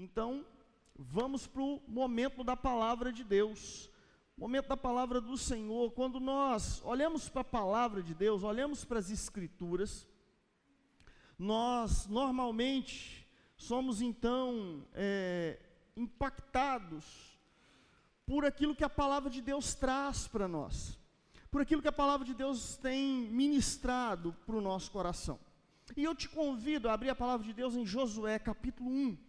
Então, vamos para o momento da palavra de Deus. Momento da palavra do Senhor. Quando nós olhamos para a palavra de Deus, olhamos para as Escrituras, nós normalmente somos então é, impactados por aquilo que a palavra de Deus traz para nós, por aquilo que a palavra de Deus tem ministrado para o nosso coração. E eu te convido a abrir a palavra de Deus em Josué capítulo 1,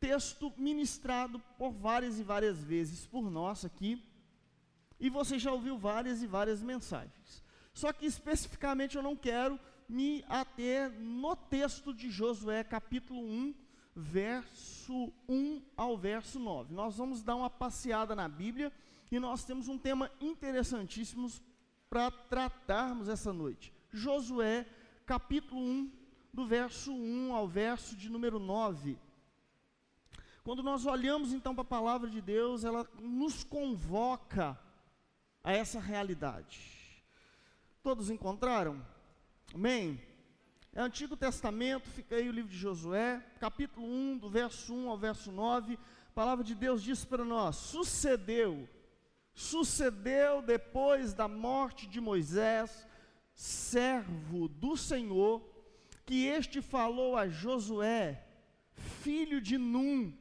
texto ministrado por várias e várias vezes por nós aqui, e você já ouviu várias e várias mensagens. Só que especificamente eu não quero me ater no texto de Josué capítulo 1, verso 1 ao verso 9. Nós vamos dar uma passeada na Bíblia e nós temos um tema interessantíssimo para tratarmos essa noite. Josué capítulo 1, do verso 1 ao verso de número 9. Quando nós olhamos então para a palavra de Deus, ela nos convoca a essa realidade. Todos encontraram? Amém? É Antigo Testamento, fica aí o livro de Josué, capítulo 1, do verso 1 ao verso 9. A palavra de Deus diz para nós: Sucedeu, sucedeu depois da morte de Moisés, servo do Senhor, que este falou a Josué, filho de Num,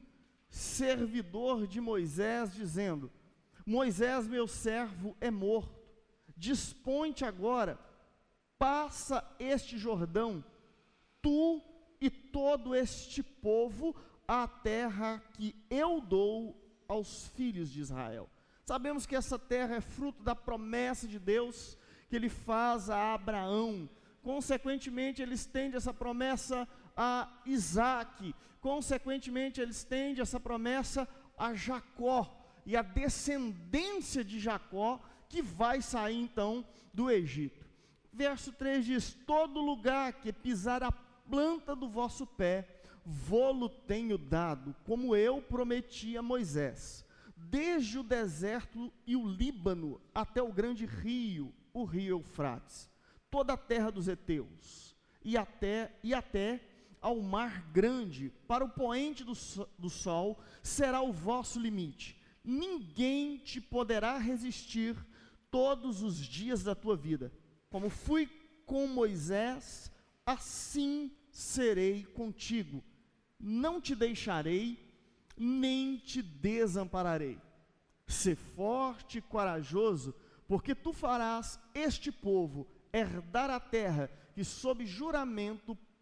servidor de Moisés, dizendo: Moisés, meu servo, é morto. Dispõe-te agora, passa este Jordão, tu e todo este povo, a terra que eu dou aos filhos de Israel. Sabemos que essa terra é fruto da promessa de Deus que ele faz a Abraão. Consequentemente, ele estende essa promessa a Isaac. Consequentemente, ele estende essa promessa a Jacó. E a descendência de Jacó que vai sair então do Egito. Verso 3 diz: Todo lugar que pisar a planta do vosso pé, vô-lo tenho dado, como eu prometi a Moisés, desde o deserto e o Líbano até o grande rio, o rio Eufrates, toda a terra dos heteus, e até, e até ao mar grande, para o poente do, do sol, será o vosso limite. Ninguém te poderá resistir todos os dias da tua vida. Como fui com Moisés, assim serei contigo. Não te deixarei, nem te desampararei. Ser forte e corajoso, porque tu farás este povo herdar a terra que, sob juramento,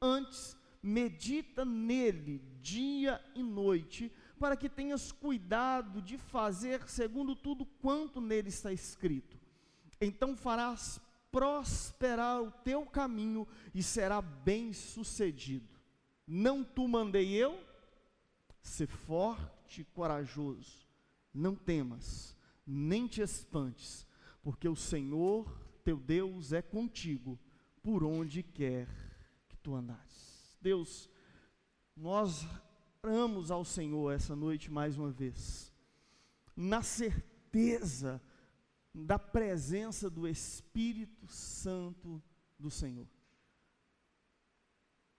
antes medita nele dia e noite, para que tenhas cuidado de fazer segundo tudo quanto nele está escrito. Então farás prosperar o teu caminho e será bem-sucedido. Não tu mandei eu? Ser forte e corajoso. Não temas nem te espantes, porque o Senhor teu Deus é contigo por onde quer que tu andares. Deus, nós oramos ao Senhor essa noite mais uma vez, na certeza da presença do Espírito Santo do Senhor.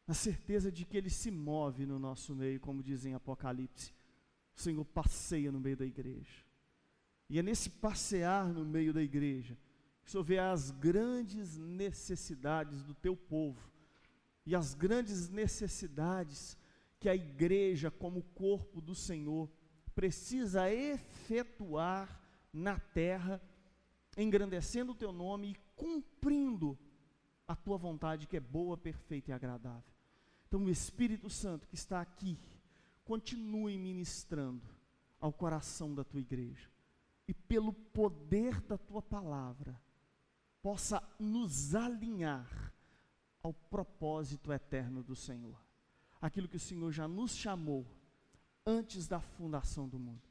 Na certeza de que Ele se move no nosso meio, como dizem Apocalipse. O Senhor passeia no meio da igreja. E é nesse passear no meio da igreja que o Senhor vê as grandes necessidades do teu povo e as grandes necessidades que a igreja, como corpo do Senhor, precisa efetuar na terra, engrandecendo o teu nome e cumprindo a tua vontade que é boa, perfeita e agradável. Então, o Espírito Santo que está aqui, continue ministrando ao coração da tua igreja e pelo poder da tua palavra, possa nos alinhar ao propósito eterno do Senhor. Aquilo que o Senhor já nos chamou antes da fundação do mundo.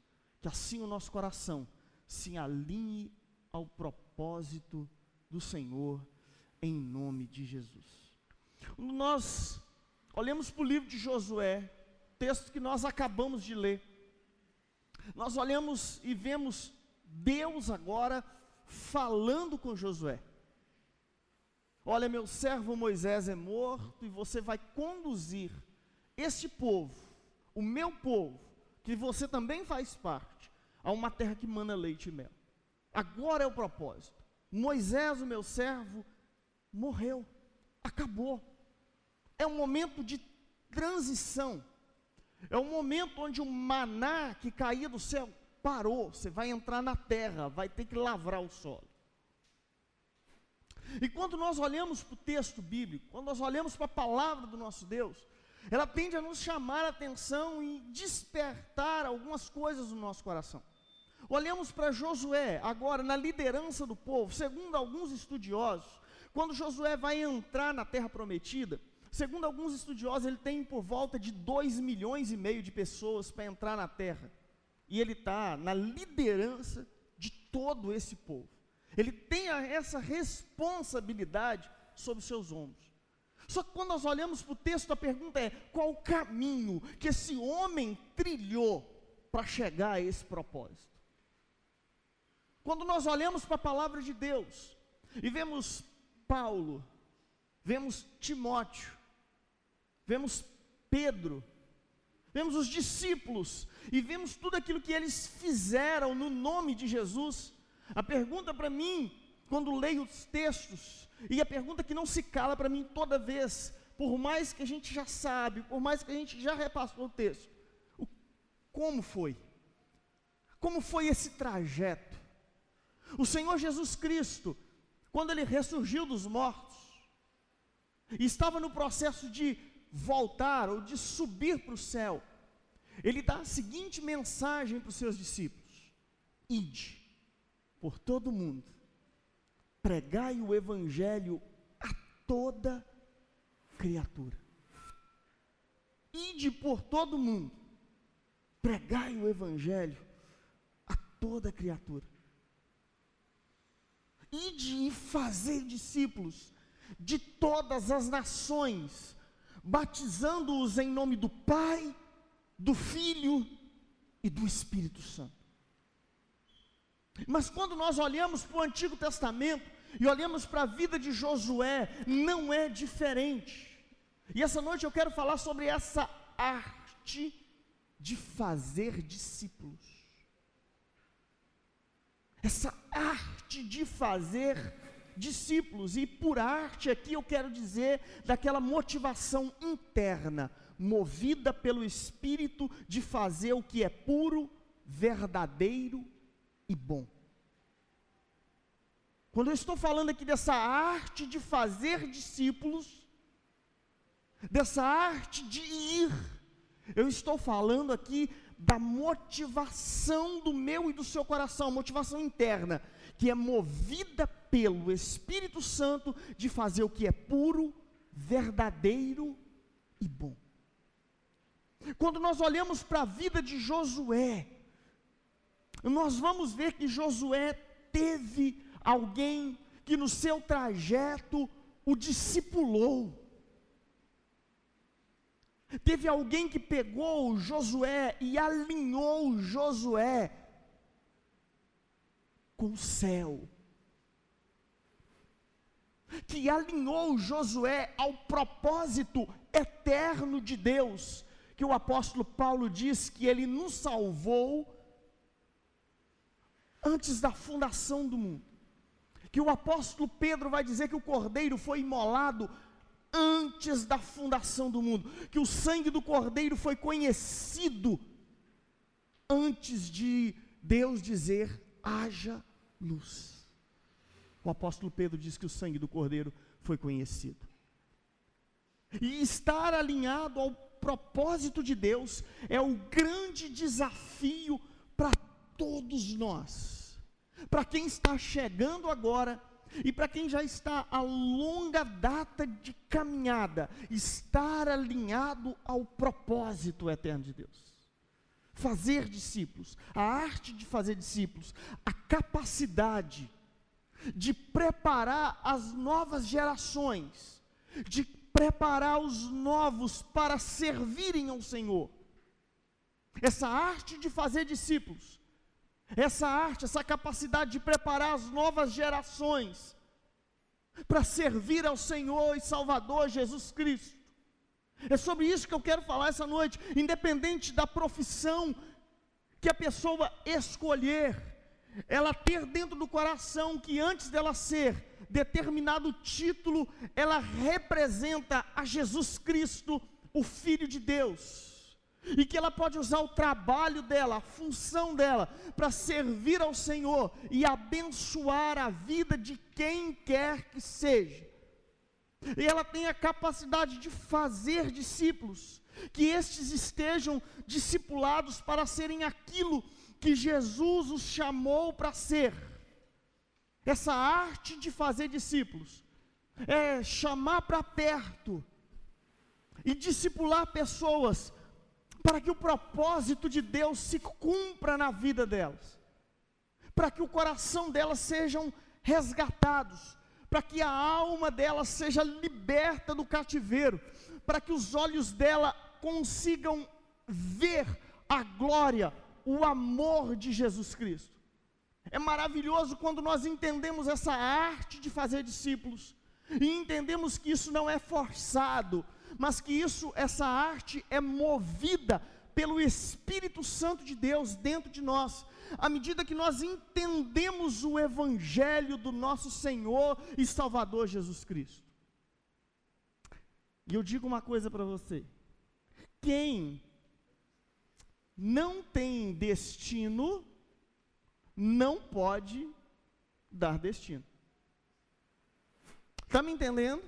Que assim o nosso coração se alinhe ao propósito do Senhor, em nome de Jesus. Nós olhamos para o livro de Josué, texto que nós acabamos de ler. Nós olhamos e vemos Deus agora falando com Josué. Olha, meu servo Moisés é morto e você vai conduzir este povo, o meu povo, que você também faz parte, a uma terra que mana leite e mel. Agora é o propósito. Moisés, o meu servo, morreu, acabou. É um momento de transição. É um momento onde o maná que caía do céu parou. Você vai entrar na terra, vai ter que lavrar o solo. E quando nós olhamos para o texto bíblico, quando nós olhamos para a palavra do nosso Deus, ela tende a nos chamar a atenção e despertar algumas coisas no nosso coração. Olhamos para Josué, agora na liderança do povo, segundo alguns estudiosos, quando Josué vai entrar na terra prometida, segundo alguns estudiosos, ele tem por volta de 2 milhões e meio de pessoas para entrar na terra. E ele está na liderança de todo esse povo. Ele tem essa responsabilidade sobre seus ombros. Só que quando nós olhamos para o texto, a pergunta é: qual o caminho que esse homem trilhou para chegar a esse propósito? Quando nós olhamos para a palavra de Deus e vemos Paulo, vemos Timóteo, vemos Pedro, vemos os discípulos e vemos tudo aquilo que eles fizeram no nome de Jesus, a pergunta para mim, quando leio os textos, e a pergunta que não se cala para mim toda vez, por mais que a gente já sabe, por mais que a gente já repassou o texto, o, como foi? Como foi esse trajeto? O Senhor Jesus Cristo, quando ele ressurgiu dos mortos, estava no processo de voltar ou de subir para o céu, ele dá a seguinte mensagem para os seus discípulos: Ide por todo mundo, pregai o evangelho a toda criatura. Ide por todo mundo, pregai o evangelho a toda criatura. Ide e fazer discípulos de todas as nações, batizando-os em nome do Pai, do Filho e do Espírito Santo. Mas quando nós olhamos para o Antigo Testamento e olhamos para a vida de Josué, não é diferente. E essa noite eu quero falar sobre essa arte de fazer discípulos. Essa arte de fazer discípulos, e por arte aqui eu quero dizer daquela motivação interna, movida pelo Espírito de fazer o que é puro, verdadeiro e bom. Quando eu estou falando aqui dessa arte de fazer discípulos, dessa arte de ir, eu estou falando aqui da motivação do meu e do seu coração, motivação interna, que é movida pelo Espírito Santo de fazer o que é puro, verdadeiro e bom. Quando nós olhamos para a vida de Josué, nós vamos ver que Josué teve alguém que no seu trajeto o discipulou. Teve alguém que pegou Josué e alinhou Josué com o céu. Que alinhou Josué ao propósito eterno de Deus, que o apóstolo Paulo diz que ele nos salvou antes da fundação do mundo. Que o apóstolo Pedro vai dizer que o cordeiro foi imolado antes da fundação do mundo, que o sangue do cordeiro foi conhecido antes de Deus dizer: haja luz. O apóstolo Pedro diz que o sangue do cordeiro foi conhecido. E estar alinhado ao propósito de Deus é o grande desafio todos nós, para quem está chegando agora e para quem já está a longa data de caminhada, estar alinhado ao propósito eterno de Deus. fazer discípulos, a arte de fazer discípulos, a capacidade de preparar as novas gerações, de preparar os novos para servirem ao Senhor. Essa arte de fazer discípulos, essa arte, essa capacidade de preparar as novas gerações para servir ao Senhor e Salvador Jesus Cristo. É sobre isso que eu quero falar essa noite, independente da profissão que a pessoa escolher, ela ter dentro do coração que antes dela ser determinado título, ela representa a Jesus Cristo, o Filho de Deus. E que ela pode usar o trabalho dela, a função dela, para servir ao Senhor e abençoar a vida de quem quer que seja. E ela tem a capacidade de fazer discípulos, que estes estejam discipulados para serem aquilo que Jesus os chamou para ser. Essa arte de fazer discípulos é chamar para perto e discipular pessoas para que o propósito de Deus se cumpra na vida delas, para que o coração delas sejam resgatados, para que a alma dela seja liberta do cativeiro, para que os olhos dela consigam ver a glória, o amor de Jesus Cristo. É maravilhoso quando nós entendemos essa arte de fazer discípulos e entendemos que isso não é forçado, mas que isso, essa arte é movida pelo Espírito Santo de Deus dentro de nós, à medida que nós entendemos o Evangelho do nosso Senhor e Salvador Jesus Cristo. E eu digo uma coisa para você: quem não tem destino, não pode dar destino. Está me entendendo?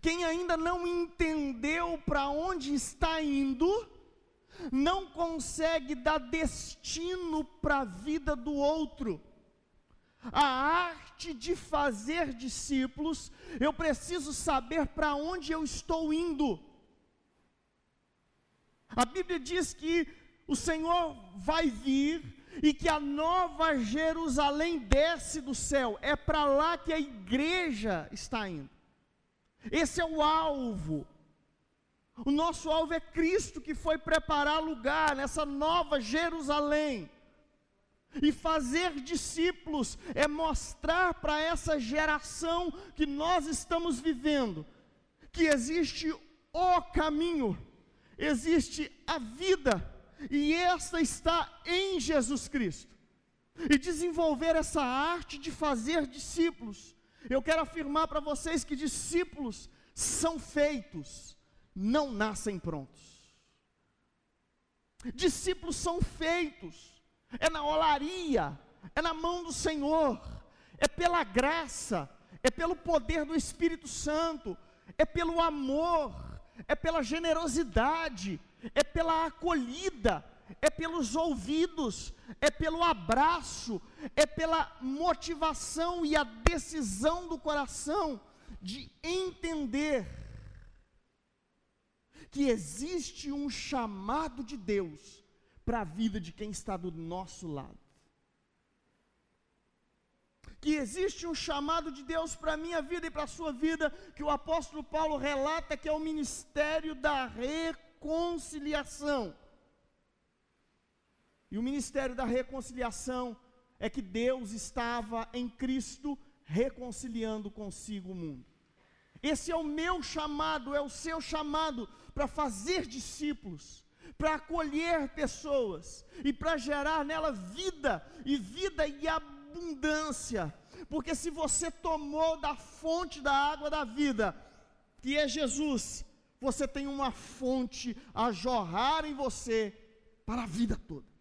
Quem ainda não entendeu para onde está indo, não consegue dar destino para a vida do outro. A arte de fazer discípulos, eu preciso saber para onde eu estou indo. A Bíblia diz que o Senhor vai vir e que a nova Jerusalém desce do céu. É para lá que a igreja está indo. Esse é o alvo. O nosso alvo é Cristo que foi preparar lugar nessa nova Jerusalém. E fazer discípulos é mostrar para essa geração que nós estamos vivendo que existe o caminho, existe a vida, e esta está em Jesus Cristo. E desenvolver essa arte de fazer discípulos. Eu quero afirmar para vocês que discípulos são feitos, não nascem prontos. Discípulos são feitos, é na olaria, é na mão do Senhor, é pela graça, é pelo poder do Espírito Santo, é pelo amor, é pela generosidade, é pela acolhida, é pelos ouvidos, é pelo abraço, é pela motivação e a decisão do coração de entender que existe um chamado de Deus para a vida de quem está do nosso lado. Que existe um chamado de Deus para a minha vida e para a sua vida, que o apóstolo Paulo relata que é o ministério da reconciliação. E o ministério da reconciliação é que Deus estava em Cristo reconciliando consigo o mundo. Esse é o meu chamado, é o seu chamado para fazer discípulos, para acolher pessoas e para gerar nela vida e vida e abundância. Porque se você tomou da fonte da água da vida, que é Jesus, você tem uma fonte a jorrar em você para a vida toda.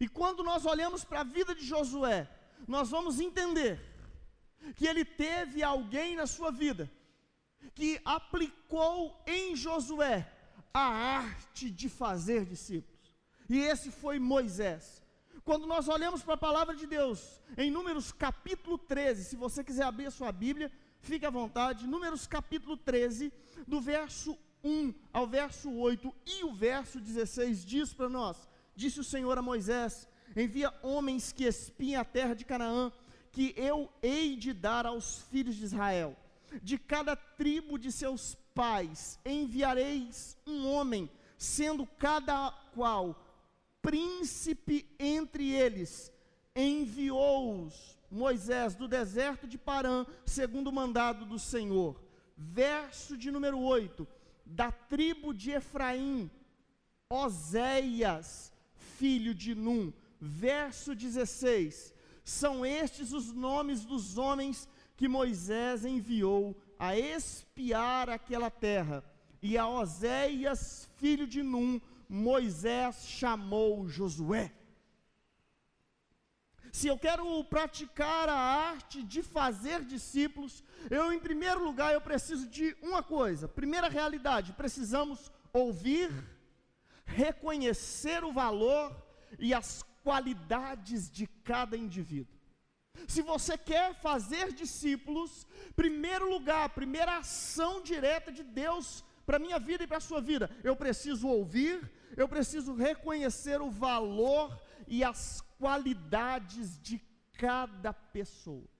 E quando nós olhamos para a vida de Josué, nós vamos entender que ele teve alguém na sua vida que aplicou em Josué a arte de fazer discípulos. E esse foi Moisés. Quando nós olhamos para a palavra de Deus, em Números capítulo 13, se você quiser abrir a sua Bíblia, fique à vontade, Números capítulo 13, do verso 1 ao verso 8 e o verso 16 diz para nós: Disse o Senhor a Moisés: Envia homens que espiem a terra de Canaã, que eu hei de dar aos filhos de Israel. De cada tribo de seus pais enviareis um homem, sendo cada qual príncipe entre eles. Enviou-os Moisés do deserto de Parã, segundo o mandado do Senhor. Verso de número 8: Da tribo de Efraim, Oséias, filho de Num. Verso 16: São estes os nomes dos homens que Moisés enviou a espiar aquela terra. E a Oséias, filho de Num, Moisés chamou Josué. Se eu quero praticar a arte de fazer discípulos, eu, em primeiro lugar, eu preciso de uma coisa. Primeira realidade, precisamos ouvir, reconhecer o valor e as qualidades de cada indivíduo. Se você quer fazer discípulos, primeiro lugar, primeira ação direta de Deus para minha vida e para a sua vida, eu preciso ouvir, eu preciso reconhecer o valor e as qualidades de cada pessoa.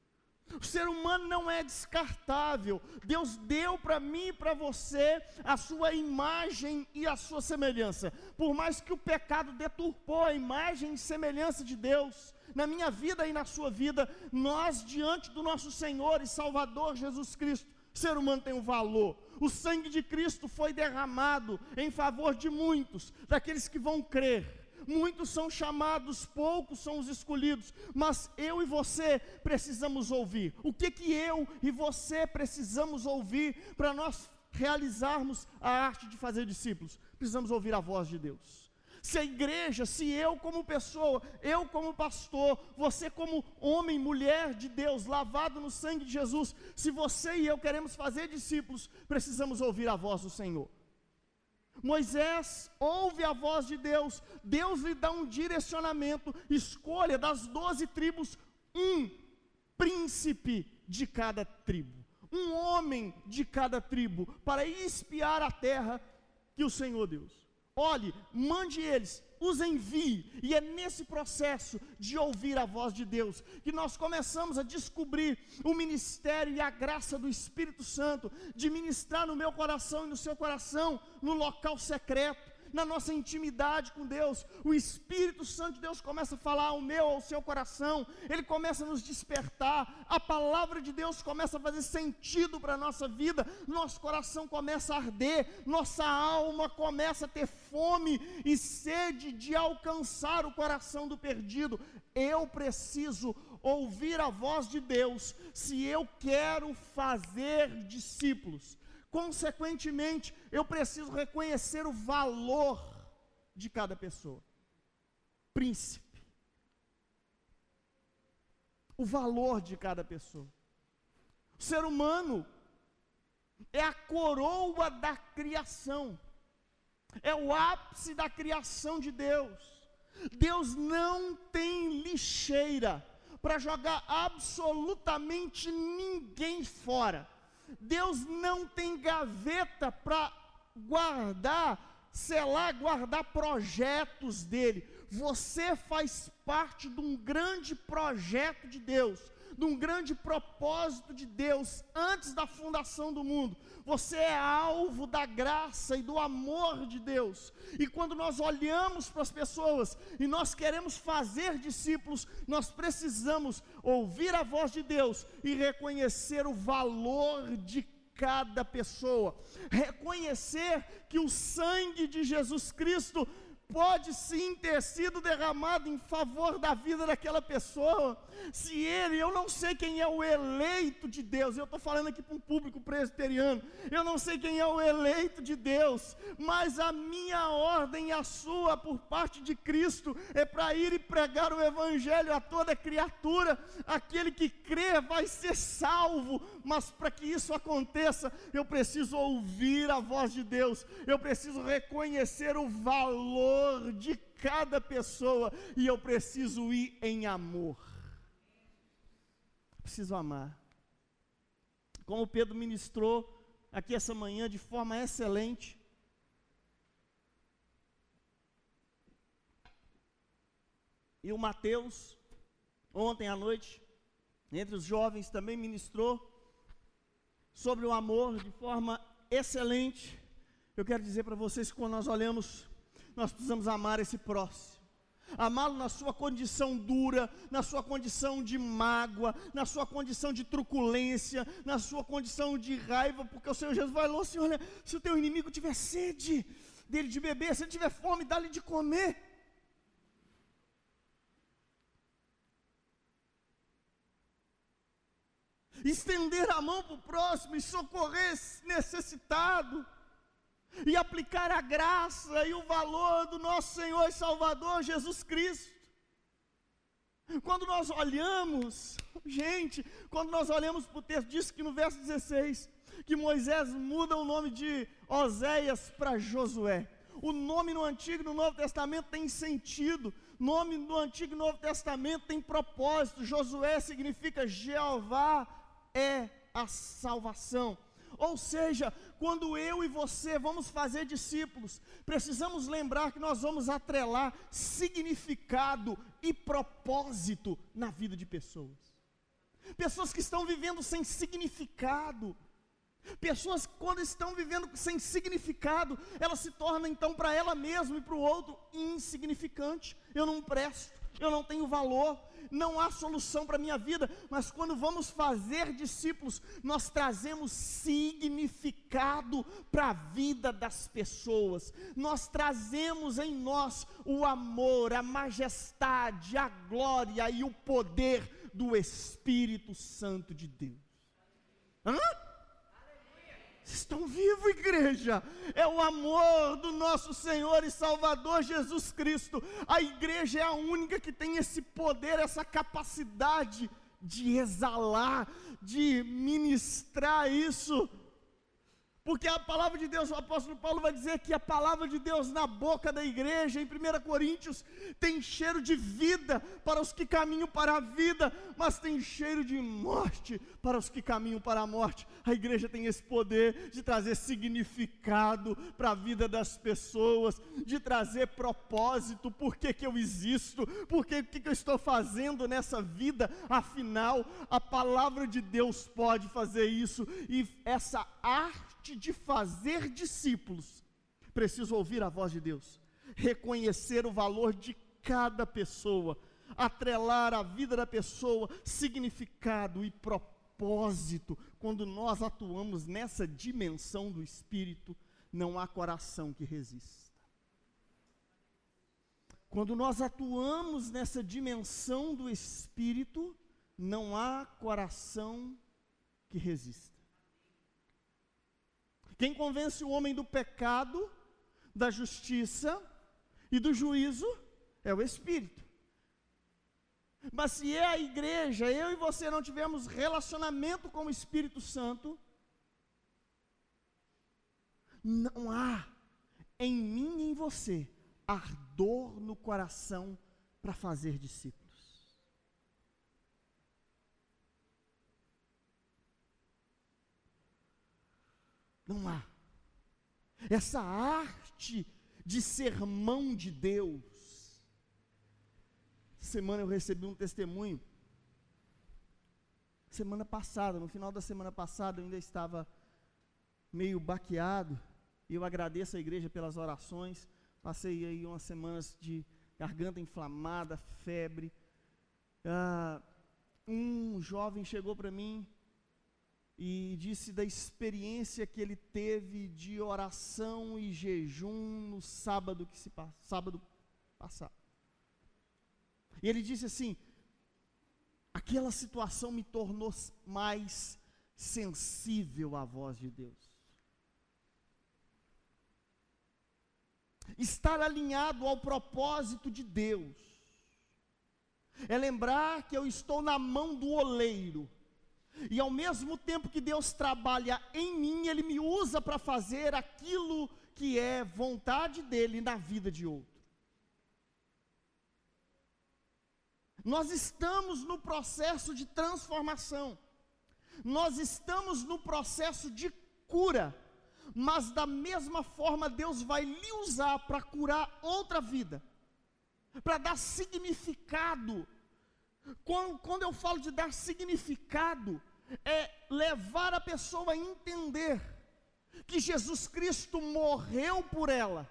O ser humano não é descartável. Deus deu para mim e para você a sua imagem e a sua semelhança. Por mais que o pecado deturpou a imagem e semelhança de Deus, na minha vida e na sua vida, nós, diante do nosso Senhor e Salvador Jesus Cristo, o ser humano tem um valor. O sangue de Cristo foi derramado em favor de muitos, daqueles que vão crer. Muitos são chamados, poucos são os escolhidos, mas eu e você precisamos ouvir. O que que eu e você precisamos ouvir para nós realizarmos a arte de fazer discípulos? Precisamos ouvir a voz de Deus se a igreja, se eu como pessoa, eu como pastor, você como homem, mulher de Deus, lavado no sangue de Jesus, se você e eu queremos fazer discípulos, precisamos ouvir a voz do Senhor. Moisés ouve a voz de Deus, Deus lhe dá um direcionamento, escolha das doze tribos um príncipe de cada tribo, um homem de cada tribo, para espiar a terra que o Senhor Deus. Olhe, mande eles, os envie, e é nesse processo de ouvir a voz de Deus que nós começamos a descobrir o ministério e a graça do Espírito Santo de ministrar no meu coração e no seu coração, no local secreto na nossa intimidade com Deus, o Espírito Santo de Deus começa a falar ao meu, ao seu coração, ele começa a nos despertar, a palavra de Deus começa a fazer sentido para a nossa vida, nosso coração começa a arder, nossa alma começa a ter fome e sede de alcançar o coração do perdido. Eu preciso ouvir a voz de Deus se eu quero fazer discípulos. Consequentemente, eu preciso reconhecer o valor de cada pessoa. Príncipe. O valor de cada pessoa. O ser humano é a coroa da criação. É o ápice da criação de Deus. Deus não tem lixeira para jogar absolutamente ninguém fora. Deus não tem gaveta para guardar, selar, guardar projetos dele. Você faz parte de um grande projeto de Deus, de um grande propósito de Deus antes da fundação do mundo. Você é alvo da graça e do amor de Deus. E quando nós olhamos para as pessoas e nós queremos fazer discípulos, nós precisamos ouvir a voz de Deus e reconhecer o valor de cada pessoa, reconhecer que o sangue de Jesus Cristo pode sim ter sido derramado em favor da vida daquela pessoa, se ele, eu não sei quem é o eleito de Deus, eu estou falando aqui para um público presbiteriano, eu não sei quem é o eleito de Deus, mas a minha ordem e a sua, por parte de Cristo, é para ir e pregar o Evangelho a toda criatura, aquele que crê vai ser salvo, mas para que isso aconteça, eu preciso ouvir a voz de Deus, eu preciso reconhecer o valor valor de cada pessoa e eu preciso ir em amor. Preciso amar. Como Pedro ministrou aqui essa manhã de forma excelente. E o Mateus, ontem à noite, entre os jovens, também ministrou sobre o amor de forma excelente. Eu quero dizer para vocês que quando nós olhamos, nós precisamos amar esse próximo. Amá-lo na sua condição dura, na sua condição de mágoa, na sua condição de truculência, na sua condição de raiva, porque o Senhor Jesus lá assim: olha, se o teu inimigo tiver sede dele de beber, se ele tiver fome, dá-lhe de comer. estender a mão para o próximo e socorrer necessitado, e aplicar a graça e o valor do nosso Senhor e Salvador Jesus Cristo. Quando nós olhamos, gente, quando nós olhamos para o texto, diz que no verso 16, que Moisés muda o nome de Oséias para Josué. O nome no Antigo e no Novo Testamento tem sentido, nome no Antigo e Novo Testamento tem propósito. Josué significa Jeová é a salvação. Ou seja, quando eu e você vamos fazer discípulos, precisamos lembrar que nós vamos atrelar significado e propósito na vida de pessoas. Pessoas que estão vivendo sem significado, pessoas quando estão vivendo sem significado, elas se tornam então para ela mesma e para o outro insignificante. Eu não presto, eu não tenho valor, não há solução para a minha vida, mas quando vamos fazer discípulos, nós trazemos significado para a vida das pessoas, nós trazemos em nós o amor, a majestade, a glória e o poder do Espírito Santo de Deus. Hã? Vocês estão vivos, igreja. É o amor do nosso Senhor e Salvador Jesus Cristo. A igreja é a única que tem esse poder, essa capacidade de exalar, de ministrar isso porque a palavra de Deus, o apóstolo Paulo vai dizer que a palavra de Deus na boca da igreja, em 1 Coríntios, tem cheiro de vida para os que caminham para a vida, mas tem cheiro de morte para os que caminham para a morte. A igreja tem esse poder de trazer significado para a vida das pessoas, de trazer propósito, por que, que eu existo, por que, que, que eu estou fazendo nessa vida, afinal, a palavra de Deus pode fazer isso, e essa arte de fazer discípulos, preciso ouvir a voz de Deus, reconhecer o valor de cada pessoa, atrelar a vida da pessoa, significado e propósito. Quando nós atuamos nessa dimensão do espírito, não há coração que resista. Quando nós atuamos nessa dimensão do espírito, não há coração que resista. Quem convence o homem do pecado, da justiça e do juízo é o Espírito. Mas se é a igreja, eu e você não tivermos relacionamento com o Espírito Santo, não há em mim e em você ardor no coração para fazer discípulos. Não há. Essa arte de ser mão de Deus. Semana eu recebi um testemunho. Semana passada, no final da semana passada, eu ainda estava meio baqueado. E eu agradeço a igreja pelas orações. Passei aí umas semanas de garganta inflamada, febre. Ah, um jovem chegou para mim e disse da experiência que ele teve de oração e jejum no sábado que se sábado passado. E ele disse assim: aquela situação me tornou mais sensível à voz de Deus. Estar alinhado ao propósito de Deus é lembrar que eu estou na mão do oleiro e ao mesmo tempo que Deus trabalha em mim, Ele me usa para fazer aquilo que é vontade dEle na vida de outro. Nós estamos no processo de transformação, nós estamos no processo de cura, mas da mesma forma Deus vai lhe usar para curar outra vida, para dar significado. Quando, quando eu falo de dar significado, é levar a pessoa a entender que Jesus Cristo morreu por ela,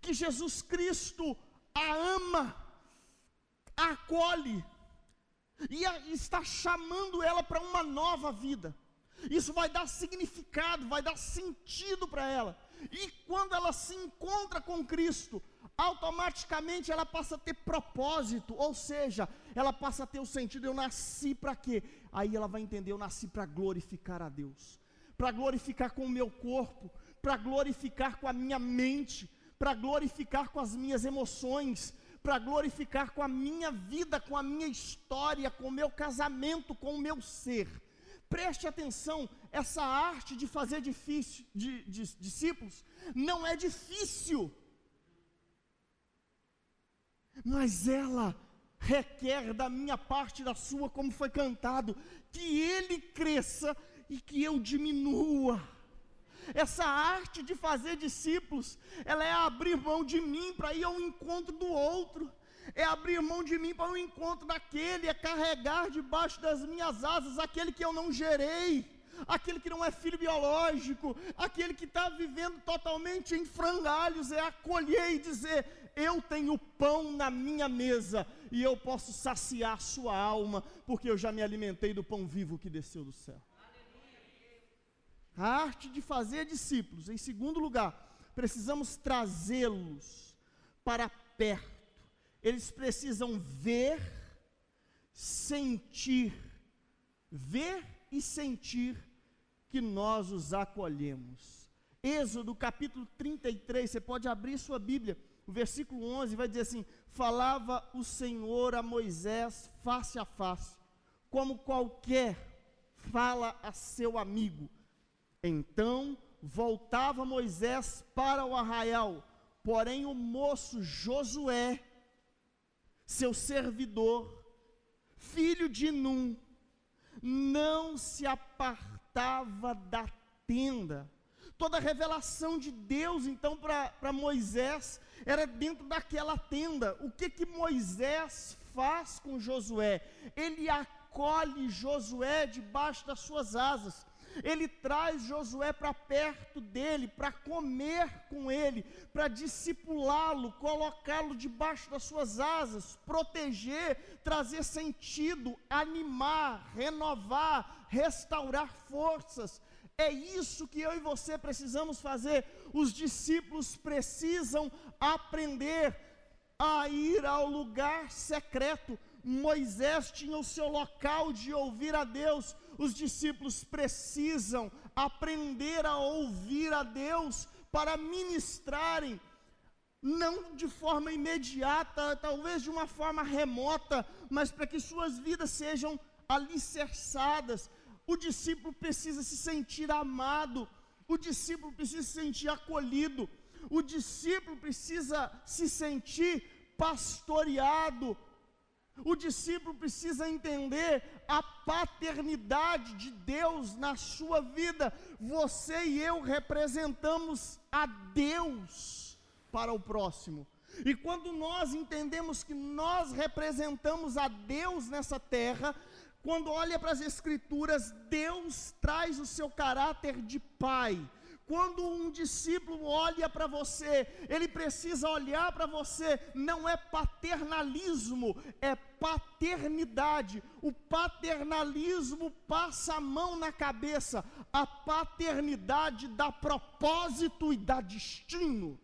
que Jesus Cristo a ama, a acolhe, e a, está chamando ela para uma nova vida. Isso vai dar significado, vai dar sentido para ela. E quando ela se encontra com Cristo, automaticamente ela passa a ter propósito, ou seja, ela passa a ter o sentido: eu nasci para quê? Aí ela vai entender: eu nasci para glorificar a Deus, para glorificar com o meu corpo, para glorificar com a minha mente, para glorificar com as minhas emoções, para glorificar com a minha vida, com a minha história, com o meu casamento, com o meu ser. Preste atenção, essa arte de fazer difícil, de, de, discípulos não é difícil, mas ela requer da minha parte, da sua, como foi cantado, que ele cresça e que eu diminua. Essa arte de fazer discípulos, ela é abrir mão de mim para ir ao encontro do outro, é abrir mão de mim para o encontro daquele, é carregar debaixo das minhas asas aquele que eu não gerei, aquele que não é filho biológico, aquele que está vivendo totalmente em frangalhos, é acolher e dizer: Eu tenho pão na minha mesa e eu posso saciar sua alma, porque eu já me alimentei do pão vivo que desceu do céu a arte de fazer discípulos. Em segundo lugar, precisamos trazê-los para perto. Eles precisam ver, sentir, ver e sentir que nós os acolhemos. Êxodo capítulo 33, você pode abrir sua Bíblia, o versículo 11 vai dizer assim: Falava o Senhor a Moisés face a face, como qualquer fala a seu amigo então voltava Moisés para o arraial, porém o moço Josué, seu servidor, filho de Num, não se apartava da tenda. Toda a revelação de Deus, então, para Moisés, era dentro daquela tenda. O que que Moisés faz com Josué? Ele acolhe Josué debaixo das suas asas ele traz Josué para perto dele, para comer com ele, para discipulá-lo, colocá-lo debaixo das suas asas, proteger, trazer sentido, animar, renovar, restaurar forças. É isso que eu e você precisamos fazer. Os discípulos precisam aprender a ir ao lugar secreto. Moisés tinha o seu local de ouvir a Deus, os discípulos precisam aprender a ouvir a Deus para ministrarem, não de forma imediata, talvez de uma forma remota, mas para que suas vidas sejam alicerçadas. O discípulo precisa se sentir amado, o discípulo precisa se sentir acolhido, o discípulo precisa se sentir pastoreado, o discípulo precisa entender a paternidade de Deus na sua vida. Você e eu representamos a Deus para o próximo. E quando nós entendemos que nós representamos a Deus nessa terra, quando olha para as Escrituras, Deus traz o seu caráter de Pai quando um discípulo olha para você, ele precisa olhar para você, não é paternalismo, é paternidade. O paternalismo passa a mão na cabeça, a paternidade dá propósito e dá destino.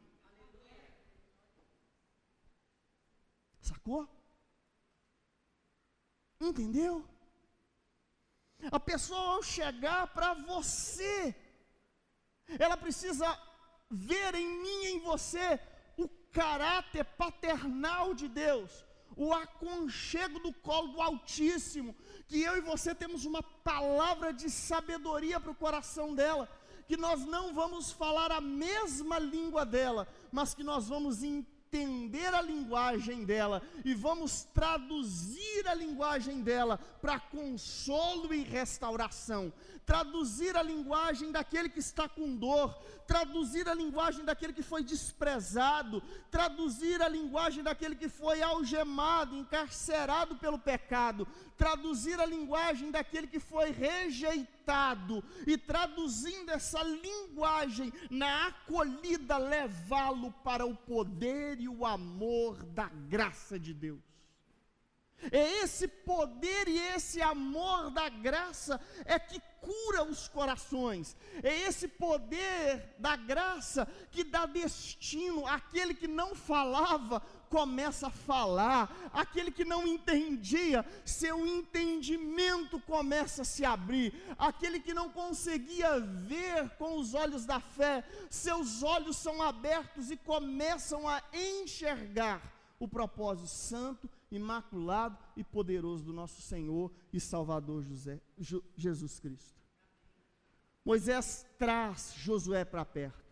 Sacou? Entendeu? A pessoa ao chegar para você, ela precisa ver em mim e em você o caráter paternal de Deus, o aconchego do colo do Altíssimo, que eu e você temos uma palavra de sabedoria para o coração dela, que nós não vamos falar a mesma língua dela, mas que nós vamos entender entender a linguagem dela e vamos traduzir a linguagem dela para consolo e restauração, traduzir a linguagem daquele que está com dor, traduzir a linguagem daquele que foi desprezado, traduzir a linguagem daquele que foi algemado, encarcerado pelo pecado, traduzir a linguagem daquele que foi rejeitado e traduzindo essa linguagem na acolhida, levá-lo para o poder e o amor da graça de Deus. É esse poder e esse amor da graça é que cura os corações. É esse poder da graça que dá destino. Aquele que não falava começa a falar, aquele que não entendia, seu entendimento começa a se abrir, aquele que não conseguia ver com os olhos da fé, seus olhos são abertos e começam a enxergar o propósito santo, imaculado e poderoso do nosso Senhor e Salvador José, Jesus Cristo. Moisés traz Josué para perto.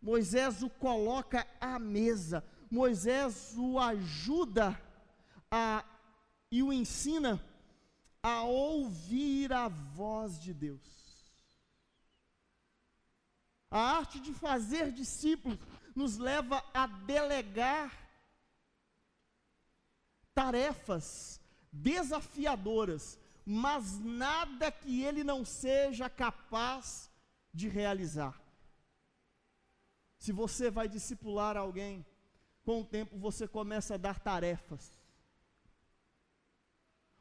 Moisés o coloca à mesa. Moisés o ajuda a, e o ensina a ouvir a voz de Deus. A arte de fazer discípulos nos leva a delegar tarefas desafiadoras, mas nada que ele não seja capaz de realizar. Se você vai discipular alguém, com o tempo você começa a dar tarefas.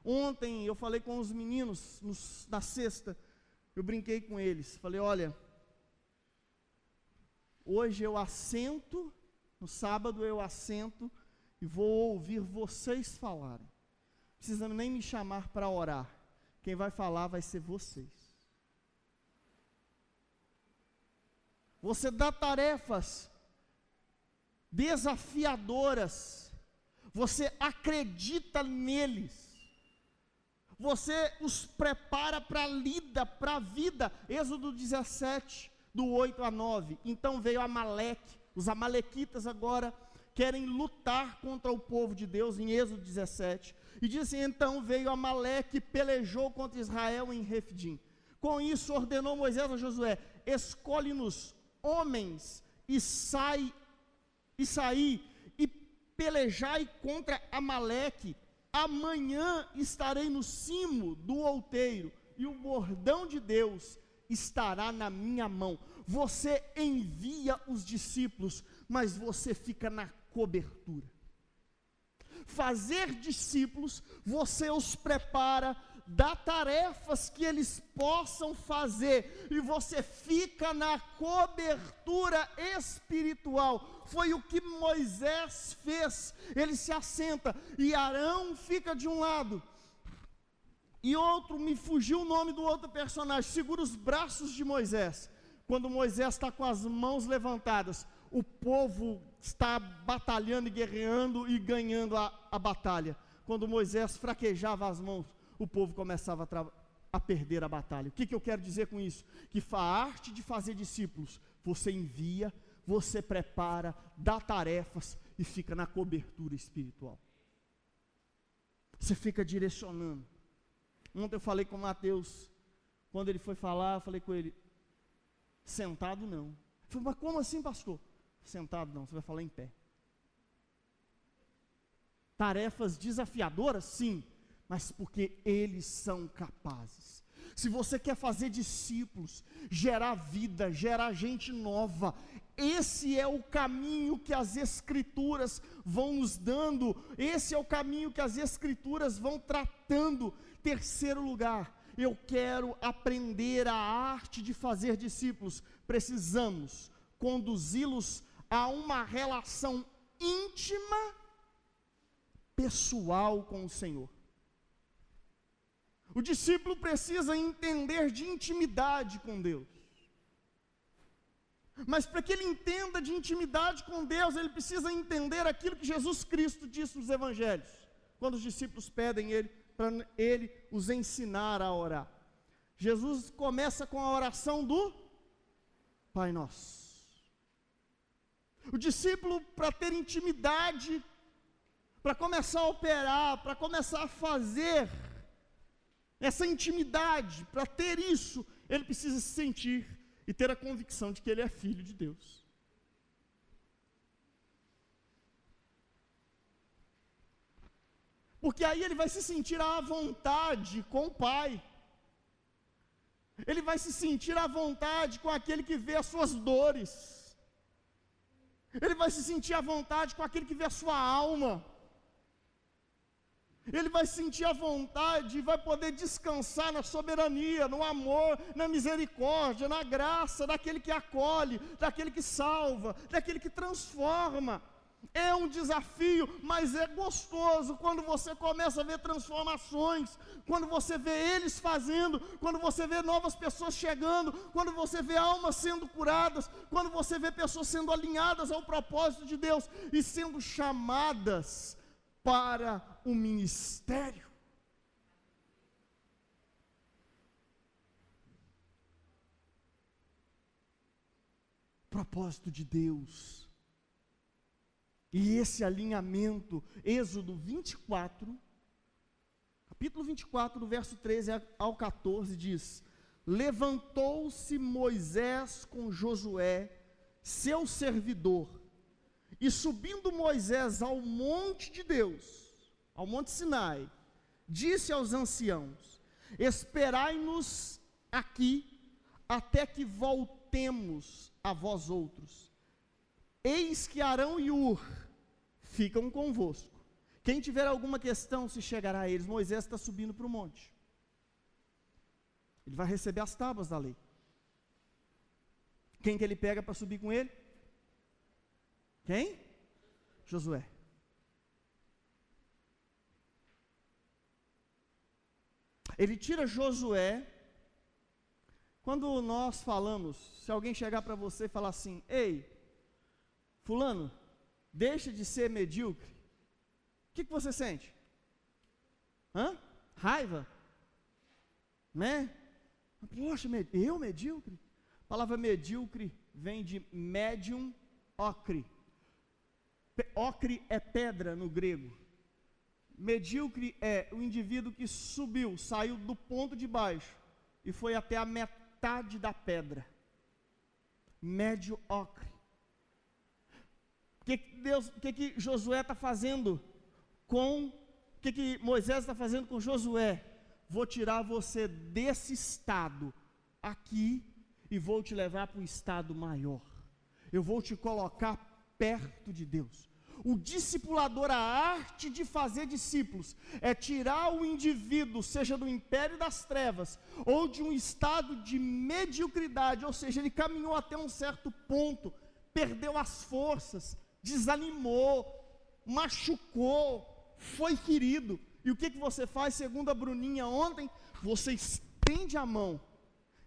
Ontem eu falei com os meninos nos, na sexta, eu brinquei com eles, falei: olha, hoje eu assento, no sábado eu assento e vou ouvir vocês falarem. Não precisa nem me chamar para orar. Quem vai falar vai ser vocês. Você dá tarefas desafiadoras, você acredita neles, você os prepara para a lida, para a vida. Êxodo 17, do 8 a 9. Então veio Amaleque, os Amalequitas agora querem lutar contra o povo de Deus, em Êxodo 17. E diz assim: então veio Amaleque e pelejou contra Israel em Refidim. Com isso ordenou Moisés a Josué: escolhe-nos homens e sai e saí e pelejai contra Amaleque. Amanhã estarei no cimo do outeiro e o bordão de Deus estará na minha mão. Você envia os discípulos, mas você fica na cobertura. Fazer discípulos, você os prepara dá tarefas que eles possam fazer, e você fica na cobertura espiritual. Foi o que Moisés fez. Ele se assenta e Arão fica de um lado, e outro, me fugiu o nome do outro personagem, segura os braços de Moisés. Quando Moisés está com as mãos levantadas, o povo está batalhando e guerreando e ganhando a, a batalha. Quando Moisés fraquejava as mãos, o povo começava a, a perder a batalha. O que, que eu quero dizer com isso? Que a arte de fazer discípulos, você envia, você prepara, dá tarefas e fica na cobertura espiritual. Você fica direcionando. Ontem eu falei com o Mateus, quando ele foi falar, eu falei com ele, sentado não. Eu falei, mas como assim, pastor? Sentado não, você vai falar em pé. Tarefas desafiadoras? Sim mas porque eles são capazes. Se você quer fazer discípulos, gerar vida, gerar gente nova, esse é o caminho que as Escrituras vão nos dando, esse é o caminho que as Escrituras vão tratando. Terceiro lugar, eu quero aprender a arte de fazer discípulos, precisamos conduzi-los a uma relação íntima, pessoal com o Senhor. O discípulo precisa entender de intimidade com Deus. Mas para que ele entenda de intimidade com Deus, ele precisa entender aquilo que Jesus Cristo disse nos evangelhos, quando os discípulos pedem ele para ele os ensinar a orar. Jesus começa com a oração do Pai Nosso. O discípulo, para ter intimidade, para começar a operar, para começar a fazer essa intimidade, para ter isso, ele precisa se sentir e ter a convicção de que ele é filho de Deus. Porque aí ele vai se sentir à vontade com o Pai. Ele vai se sentir à vontade com aquele que vê as suas dores. Ele vai se sentir à vontade com aquele que vê a sua alma. Ele vai sentir a vontade e vai poder descansar na soberania, no amor, na misericórdia, na graça daquele que acolhe, daquele que salva, daquele que transforma. É um desafio, mas é gostoso quando você começa a ver transformações, quando você vê eles fazendo, quando você vê novas pessoas chegando, quando você vê almas sendo curadas, quando você vê pessoas sendo alinhadas ao propósito de Deus e sendo chamadas para o ministério. Propósito de Deus. E esse alinhamento, Êxodo 24, capítulo 24, do verso 13 ao 14, diz: Levantou-se Moisés com Josué, seu servidor, e subindo Moisés ao monte de Deus, ao monte Sinai, disse aos anciãos: Esperai-nos aqui até que voltemos a vós outros. Eis que Arão e Ur ficam convosco. Quem tiver alguma questão se chegará a eles. Moisés está subindo para o monte. Ele vai receber as tábuas da lei. Quem que ele pega para subir com ele? Quem? Josué. Ele tira Josué. Quando nós falamos, se alguém chegar para você e falar assim: Ei, Fulano, deixa de ser medíocre. O que, que você sente? Hã? Raiva? Né? Poxa, eu medíocre? A palavra medíocre vem de médium ocre. Ocre é pedra no grego. Medíocre é o indivíduo que subiu, saiu do ponto de baixo e foi até a metade da pedra. Médio ocre. O que, que Deus, que, que Josué está fazendo com o que, que Moisés está fazendo com Josué? Vou tirar você desse estado aqui e vou te levar para um estado maior. Eu vou te colocar perto de Deus. O discipulador, a arte de fazer discípulos, é tirar o indivíduo, seja do império das trevas, ou de um estado de mediocridade, ou seja, ele caminhou até um certo ponto, perdeu as forças, desanimou, machucou, foi ferido. E o que, que você faz, segundo a Bruninha ontem? Você estende a mão,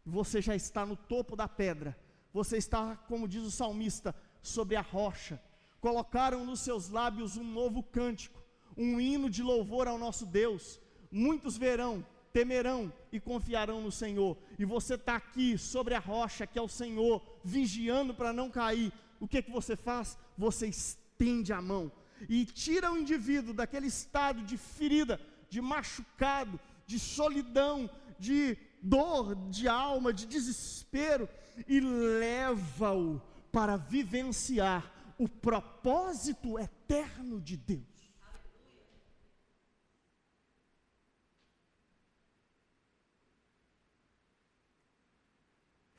você já está no topo da pedra, você está, como diz o salmista, sobre a rocha colocaram nos seus lábios um novo cântico, um hino de louvor ao nosso Deus. Muitos verão, temerão e confiarão no Senhor. E você está aqui sobre a rocha, que é o Senhor, vigiando para não cair. O que, que você faz? Você estende a mão e tira o indivíduo daquele estado de ferida, de machucado, de solidão, de dor de alma, de desespero, e leva-o para vivenciar o propósito eterno de Deus.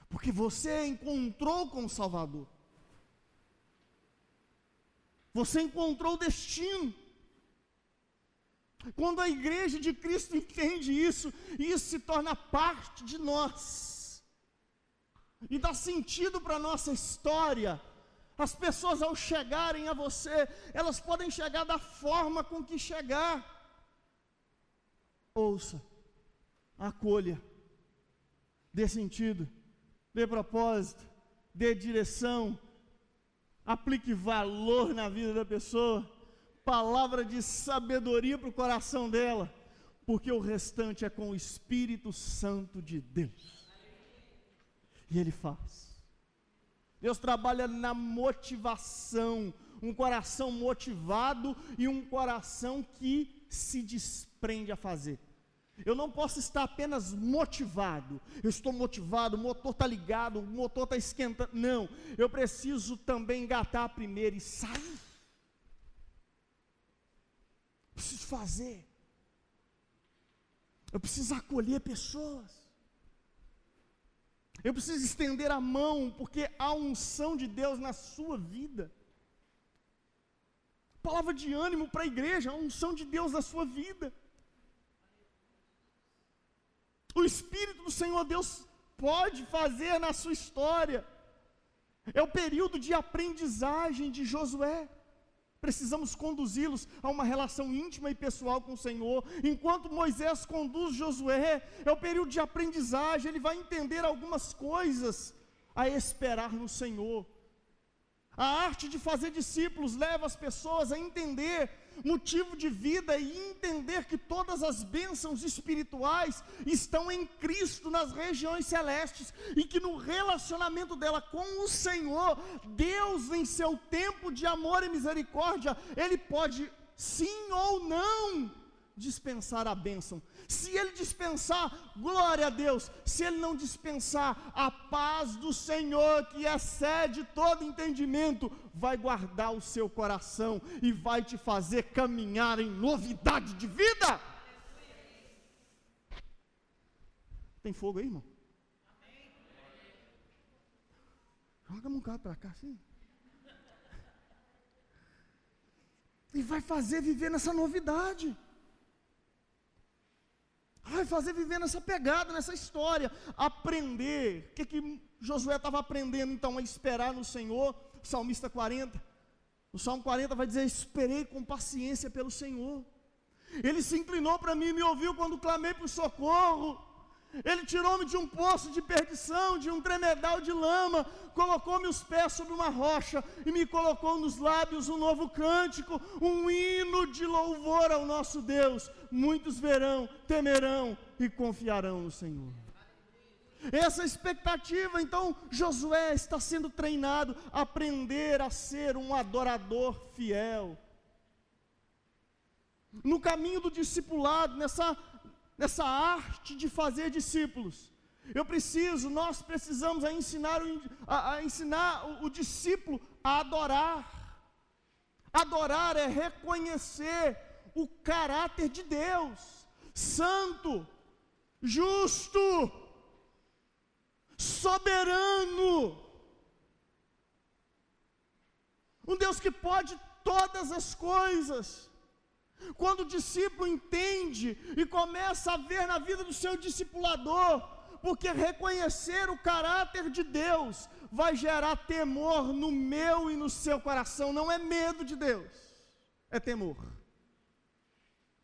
Porque você encontrou com o Salvador. Você encontrou o destino. Quando a igreja de Cristo entende isso, isso se torna parte de nós. E dá sentido para a nossa história as pessoas, ao chegarem a você, elas podem chegar da forma com que chegar. Ouça, acolha, dê sentido, dê propósito, dê direção, aplique valor na vida da pessoa, palavra de sabedoria para o coração dela, porque o restante é com o Espírito Santo de Deus. E Ele faz. Deus trabalha na motivação, um coração motivado e um coração que se desprende a fazer. Eu não posso estar apenas motivado. Eu estou motivado, o motor está ligado, o motor está esquentando. Não, eu preciso também engatar primeiro e sair. Preciso fazer. Eu preciso acolher pessoas. Eu preciso estender a mão, porque há unção de Deus na sua vida. Palavra de ânimo para a igreja, a unção de Deus na sua vida. O Espírito do Senhor Deus pode fazer na sua história. É o período de aprendizagem de Josué. Precisamos conduzi-los a uma relação íntima e pessoal com o Senhor. Enquanto Moisés conduz Josué, é o período de aprendizagem, ele vai entender algumas coisas a esperar no Senhor. A arte de fazer discípulos leva as pessoas a entender motivo de vida e entender que todas as bênçãos espirituais estão em Cristo nas regiões celestes e que no relacionamento dela com o Senhor, Deus, em seu tempo de amor e misericórdia, Ele pode sim ou não dispensar a bênção. Se ele dispensar, glória a Deus. Se ele não dispensar, a paz do Senhor, que excede todo entendimento, vai guardar o seu coração e vai te fazer caminhar em novidade de vida. Tem fogo aí, irmão? Joga um bocado para cá, assim. E vai fazer viver nessa novidade vai fazer viver nessa pegada, nessa história, aprender. O que, que Josué estava aprendendo então? A esperar no Senhor, Salmista 40. O Salmo 40 vai dizer: Esperei com paciência pelo Senhor. Ele se inclinou para mim e me ouviu quando clamei por socorro. Ele tirou-me de um poço de perdição, de um tremedal de lama, colocou-me os pés sobre uma rocha e me colocou nos lábios um novo cântico, um hino de louvor ao nosso Deus. Muitos verão, temerão e confiarão no Senhor. Essa expectativa, então, Josué está sendo treinado a aprender a ser um adorador fiel. No caminho do discipulado, nessa nessa arte de fazer discípulos. Eu preciso, nós precisamos a ensinar, o, a, a ensinar o, o discípulo a adorar. Adorar é reconhecer o caráter de Deus, santo, justo, soberano. Um Deus que pode todas as coisas. Quando o discípulo entende e começa a ver na vida do seu discipulador, porque reconhecer o caráter de Deus vai gerar temor no meu e no seu coração, não é medo de Deus, é temor.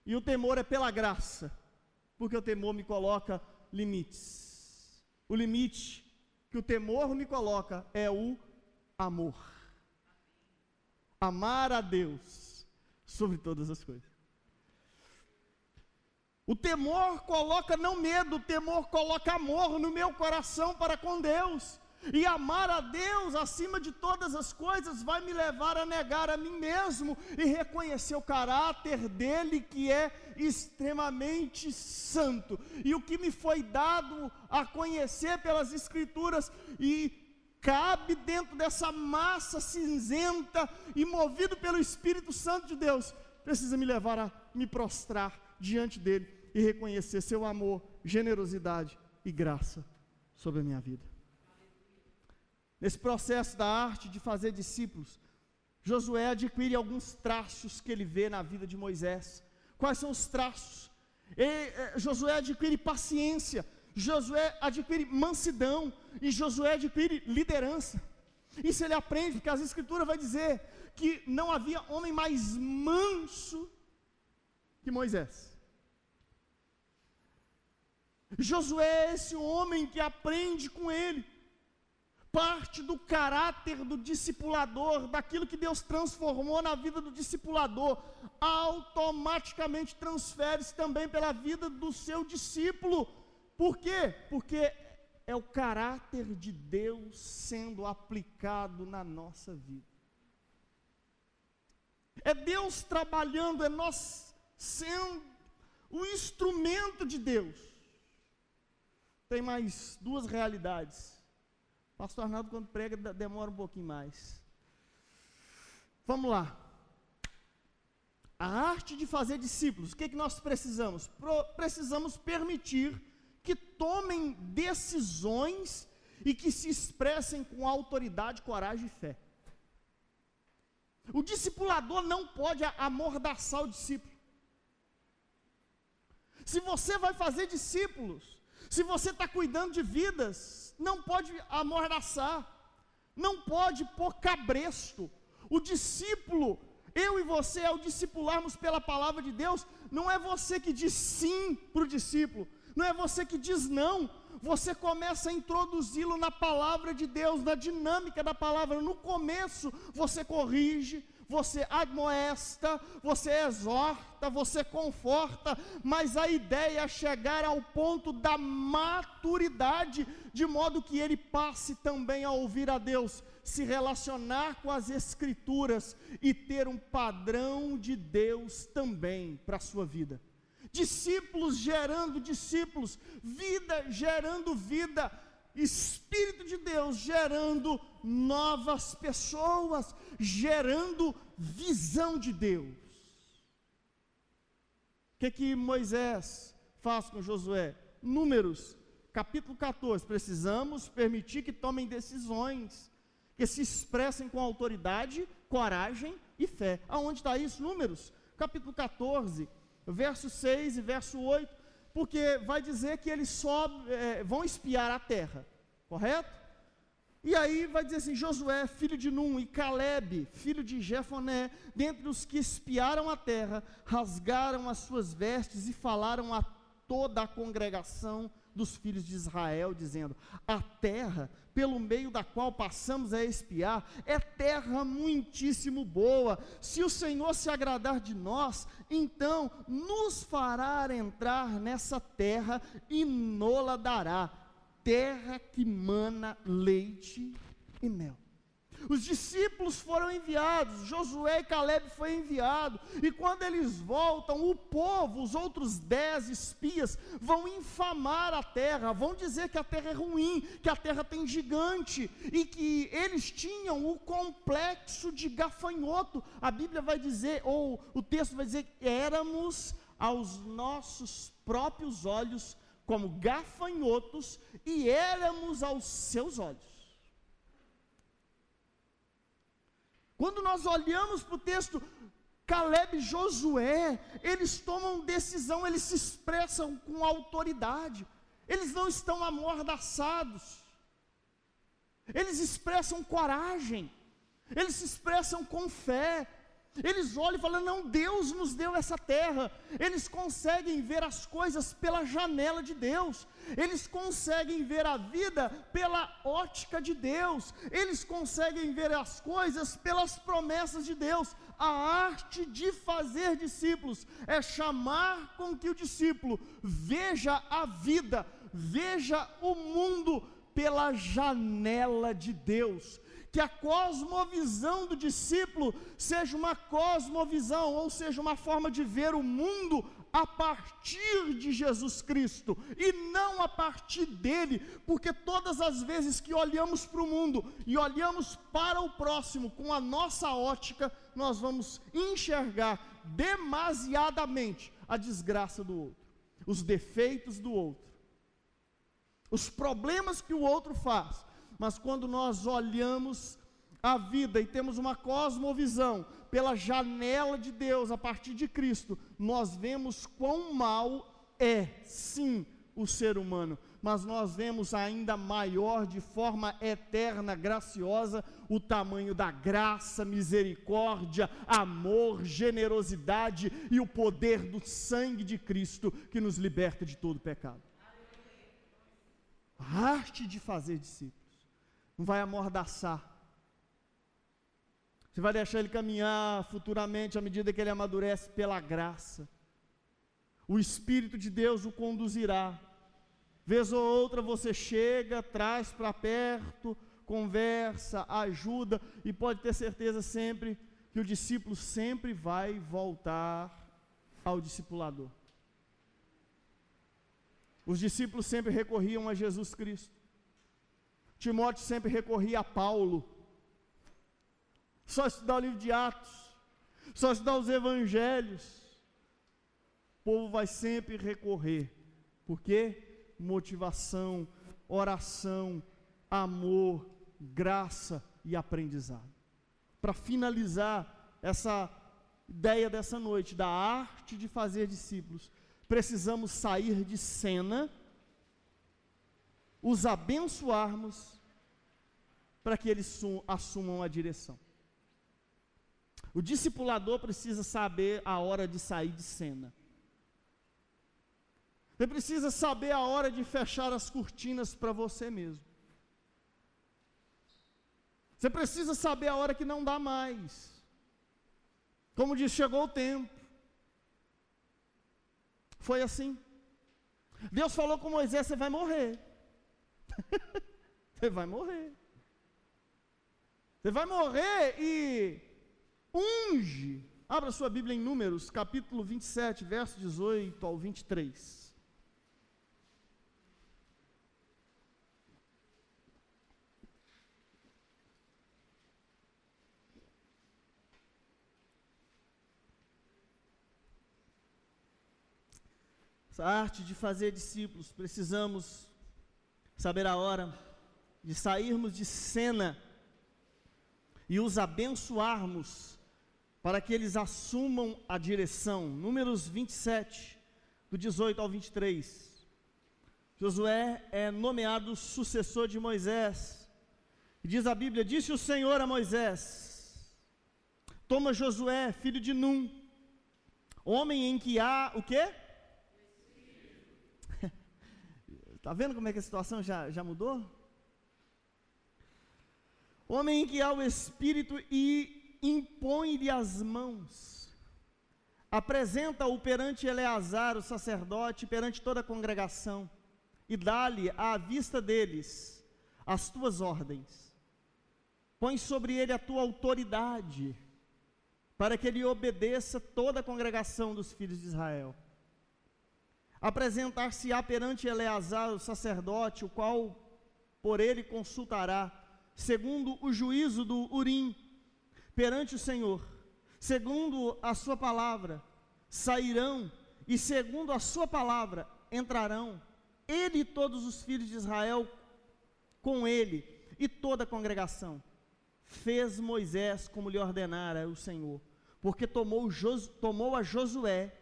E o temor é pela graça, porque o temor me coloca limites. O limite que o temor me coloca é o amor. Amar a Deus sobre todas as coisas. O temor coloca não medo, o temor coloca amor no meu coração para com Deus. E amar a Deus acima de todas as coisas vai me levar a negar a mim mesmo e reconhecer o caráter dele que é extremamente santo. E o que me foi dado a conhecer pelas Escrituras e cabe dentro dessa massa cinzenta e movido pelo Espírito Santo de Deus, precisa me levar a me prostrar diante dele e reconhecer seu amor, generosidade e graça sobre a minha vida. Nesse processo da arte de fazer discípulos, Josué adquire alguns traços que ele vê na vida de Moisés. Quais são os traços? Eh, Josué adquire paciência, Josué adquire mansidão e Josué adquire liderança. Isso ele aprende, porque as escrituras vai dizer que não havia homem mais manso que Moisés. Josué é esse homem que aprende com ele. Parte do caráter do discipulador, daquilo que Deus transformou na vida do discipulador, automaticamente transfere-se também pela vida do seu discípulo. Por quê? Porque é o caráter de Deus sendo aplicado na nossa vida. É Deus trabalhando, é nós sendo o instrumento de Deus. Tem mais duas realidades. Pastor Arnaldo, quando prega, demora um pouquinho mais. Vamos lá. A arte de fazer discípulos. O que, é que nós precisamos? Pro, precisamos permitir que tomem decisões e que se expressem com autoridade, coragem e fé. O discipulador não pode amordaçar o discípulo. Se você vai fazer discípulos, se você está cuidando de vidas, não pode amordaçar, não pode pôr cabresto. O discípulo, eu e você, ao discipularmos pela palavra de Deus, não é você que diz sim para o discípulo, não é você que diz não, você começa a introduzi-lo na palavra de Deus, na dinâmica da palavra. No começo, você corrige, você admoesta, você exorta, você conforta, mas a ideia é chegar ao ponto da maturidade, de modo que ele passe também a ouvir a Deus, se relacionar com as Escrituras e ter um padrão de Deus também para a sua vida. Discípulos gerando discípulos, vida gerando vida, Espírito de Deus gerando novas pessoas, gerando visão de Deus. O que, que Moisés faz com Josué? Números, capítulo 14. Precisamos permitir que tomem decisões, que se expressem com autoridade, coragem e fé. Aonde está isso? Números, capítulo 14, verso 6 e verso 8, porque vai dizer que eles só é, vão espiar a terra, correto? E aí vai dizer assim: Josué, filho de Num, e Caleb, filho de Jefoné, dentre os que espiaram a terra, rasgaram as suas vestes e falaram a toda a congregação dos filhos de Israel, dizendo: A terra pelo meio da qual passamos a espiar é terra muitíssimo boa. Se o Senhor se agradar de nós, então nos fará entrar nessa terra e nola dará terra que mana leite e mel. Os discípulos foram enviados, Josué e Caleb foi enviado, e quando eles voltam, o povo, os outros dez espias, vão infamar a terra, vão dizer que a terra é ruim, que a terra tem gigante, e que eles tinham o complexo de gafanhoto. A Bíblia vai dizer, ou o texto vai dizer, éramos aos nossos próprios olhos como gafanhotos, e éramos aos seus olhos. Quando nós olhamos para o texto, Caleb e Josué, eles tomam decisão, eles se expressam com autoridade, eles não estão amordaçados, eles expressam coragem, eles se expressam com fé, eles olham e falam: não, Deus nos deu essa terra. Eles conseguem ver as coisas pela janela de Deus. Eles conseguem ver a vida pela ótica de Deus. Eles conseguem ver as coisas pelas promessas de Deus. A arte de fazer discípulos é chamar com que o discípulo veja a vida, veja o mundo pela janela de Deus que a cosmovisão do discípulo seja uma cosmovisão, ou seja, uma forma de ver o mundo a partir de Jesus Cristo e não a partir dele, porque todas as vezes que olhamos para o mundo e olhamos para o próximo com a nossa ótica, nós vamos enxergar demasiadamente a desgraça do outro, os defeitos do outro, os problemas que o outro faz, mas quando nós olhamos a vida e temos uma cosmovisão pela janela de Deus a partir de Cristo, nós vemos quão mal é, sim, o ser humano, mas nós vemos ainda maior, de forma eterna, graciosa, o tamanho da graça, misericórdia, amor, generosidade e o poder do sangue de Cristo que nos liberta de todo pecado. A arte de fazer discípulos não vai amordaçar. Você vai deixar ele caminhar futuramente à medida que ele amadurece pela graça. O Espírito de Deus o conduzirá. Vez ou outra você chega, traz para perto, conversa, ajuda, e pode ter certeza sempre que o discípulo sempre vai voltar ao discipulador. Os discípulos sempre recorriam a Jesus Cristo. Timóteo sempre recorria a Paulo. Só estudar o livro de Atos, só estudar os evangelhos. O povo vai sempre recorrer. Por quê? Motivação, oração, amor, graça e aprendizado. Para finalizar essa ideia dessa noite, da arte de fazer discípulos, precisamos sair de cena, os abençoarmos, para que eles assumam a direção. O discipulador precisa saber a hora de sair de cena. Você precisa saber a hora de fechar as cortinas para você mesmo. Você precisa saber a hora que não dá mais. Como diz, chegou o tempo. Foi assim. Deus falou com Moisés: você vai morrer. você vai morrer. Você vai morrer e unge. Abra sua Bíblia em Números, capítulo 27, verso 18 ao 23. essa arte de fazer discípulos, precisamos saber a hora de sairmos de cena e os abençoarmos para que eles assumam a direção. Números 27, do 18 ao 23. Josué é nomeado sucessor de Moisés. E diz a Bíblia: Disse o Senhor a Moisés: Toma Josué, filho de Num, homem em que há o quê? Está vendo como é que a situação já, já mudou? Homem que há o Espírito e impõe-lhe as mãos, apresenta-o perante Eleazar, o sacerdote, perante toda a congregação, e dá-lhe à vista deles as tuas ordens. Põe sobre ele a tua autoridade, para que ele obedeça toda a congregação dos filhos de Israel apresentar-se-á perante Eleazar, o sacerdote, o qual por ele consultará, segundo o juízo do Urim, perante o Senhor, segundo a sua palavra, sairão, e segundo a sua palavra entrarão, ele e todos os filhos de Israel com ele, e toda a congregação. Fez Moisés como lhe ordenara o Senhor, porque tomou, tomou a Josué,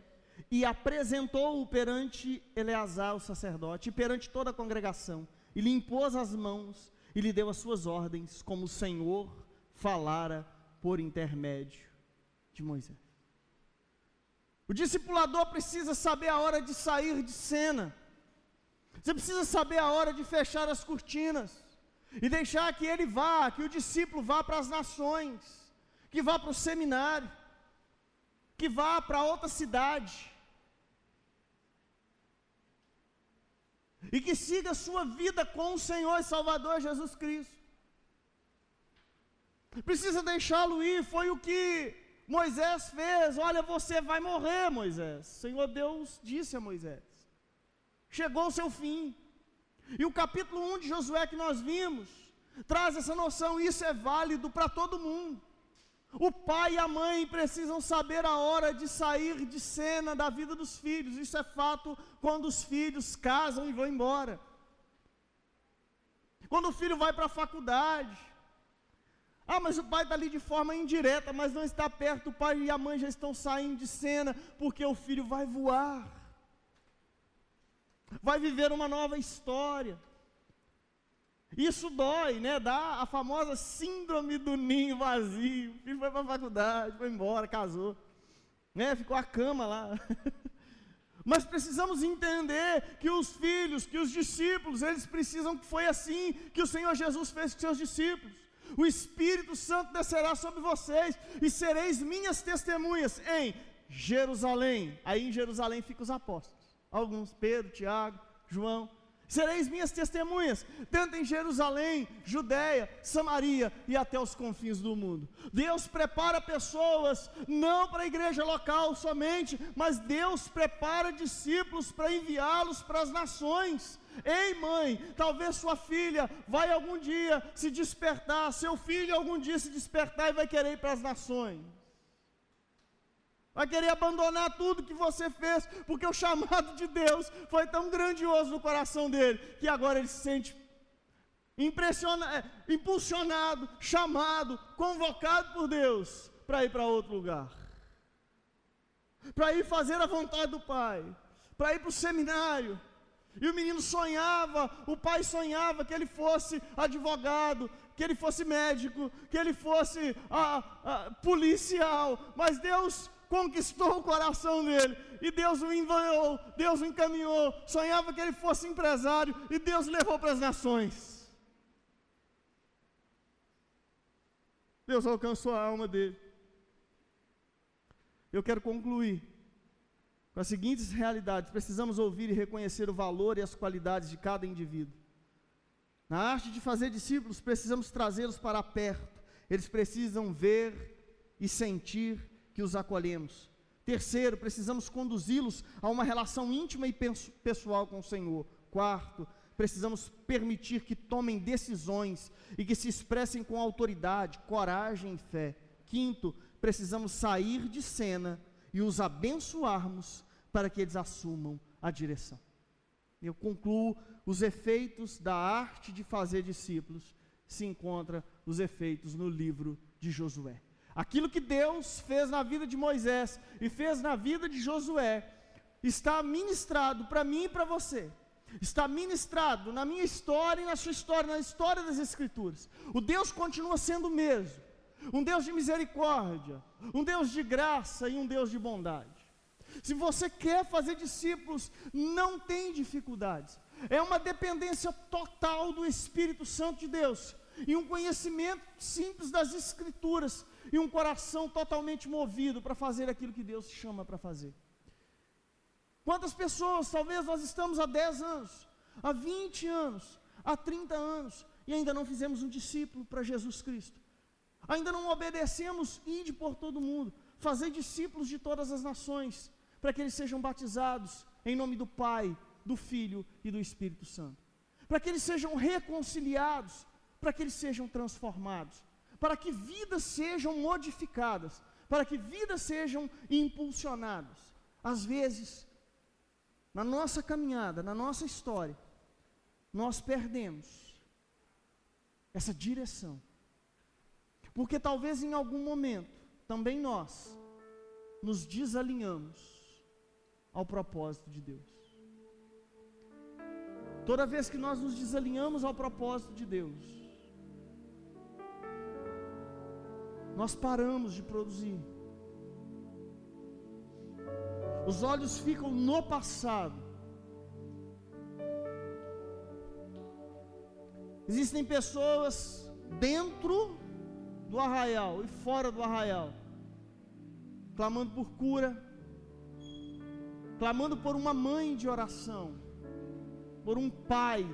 e apresentou-o perante Eleazar, o sacerdote, e perante toda a congregação, e lhe impôs as mãos, e lhe deu as suas ordens, como o Senhor falara por intermédio de Moisés. O discipulador precisa saber a hora de sair de cena, você precisa saber a hora de fechar as cortinas, e deixar que ele vá, que o discípulo vá para as nações, que vá para o seminário, que vá para outra cidade, e que siga a sua vida com o Senhor e Salvador Jesus Cristo. Precisa deixá-lo ir, foi o que Moisés fez. Olha, você vai morrer, Moisés. O Senhor Deus disse a Moisés. Chegou o seu fim. E o capítulo 1 de Josué que nós vimos traz essa noção, isso é válido para todo mundo. O pai e a mãe precisam saber a hora de sair de cena da vida dos filhos. Isso é fato quando os filhos casam e vão embora. Quando o filho vai para a faculdade. Ah, mas o pai está ali de forma indireta, mas não está perto. O pai e a mãe já estão saindo de cena, porque o filho vai voar. Vai viver uma nova história. Isso dói, né? Dá a famosa síndrome do ninho vazio. O filho foi para a faculdade, foi embora, casou. Né? Ficou a cama lá. Mas precisamos entender que os filhos, que os discípulos, eles precisam que foi assim que o Senhor Jesus fez com seus discípulos. O Espírito Santo descerá sobre vocês e sereis minhas testemunhas em Jerusalém. Aí em Jerusalém ficam os apóstolos. Alguns, Pedro, Tiago, João, Sereis minhas testemunhas, tanto em Jerusalém, Judéia, Samaria e até os confins do mundo. Deus prepara pessoas não para a igreja local somente, mas Deus prepara discípulos para enviá-los para as nações. Ei, mãe, talvez sua filha vai algum dia se despertar, seu filho algum dia se despertar e vai querer ir para as nações vai querer abandonar tudo que você fez, porque o chamado de Deus foi tão grandioso no coração dele, que agora ele se sente impressionado, é, impulsionado, chamado, convocado por Deus para ir para outro lugar, para ir fazer a vontade do Pai, para ir para o seminário. E o menino sonhava, o pai sonhava que ele fosse advogado, que ele fosse médico, que ele fosse ah, ah, policial, mas Deus conquistou o coração dele, e Deus o enviou, Deus o encaminhou, sonhava que ele fosse empresário, e Deus levou para as nações. Deus alcançou a alma dele. Eu quero concluir com as seguintes realidades: precisamos ouvir e reconhecer o valor e as qualidades de cada indivíduo. Na arte de fazer discípulos, precisamos trazê-los para perto, eles precisam ver e sentir que os acolhemos. Terceiro, precisamos conduzi-los a uma relação íntima e pessoal com o Senhor. Quarto, precisamos permitir que tomem decisões e que se expressem com autoridade, coragem e fé. Quinto, precisamos sair de cena e os abençoarmos para que eles assumam a direção. Eu concluo: os efeitos da arte de fazer discípulos se encontra os efeitos no livro de Josué. Aquilo que Deus fez na vida de Moisés e fez na vida de Josué, está ministrado para mim e para você. Está ministrado na minha história e na sua história, na história das Escrituras. O Deus continua sendo o mesmo. Um Deus de misericórdia, um Deus de graça e um Deus de bondade. Se você quer fazer discípulos, não tem dificuldades. É uma dependência total do Espírito Santo de Deus e um conhecimento simples das Escrituras e um coração totalmente movido para fazer aquilo que Deus chama para fazer. Quantas pessoas, talvez nós estamos há 10 anos, há 20 anos, há 30 anos, e ainda não fizemos um discípulo para Jesus Cristo. Ainda não obedecemos ide por todo mundo, fazer discípulos de todas as nações, para que eles sejam batizados em nome do Pai, do Filho e do Espírito Santo. Para que eles sejam reconciliados, para que eles sejam transformados para que vidas sejam modificadas, para que vidas sejam impulsionadas. Às vezes, na nossa caminhada, na nossa história, nós perdemos essa direção. Porque talvez em algum momento, também nós, nos desalinhamos ao propósito de Deus. Toda vez que nós nos desalinhamos ao propósito de Deus, nós paramos de produzir. Os olhos ficam no passado. Existem pessoas dentro do arraial e fora do arraial, clamando por cura, clamando por uma mãe de oração, por um pai,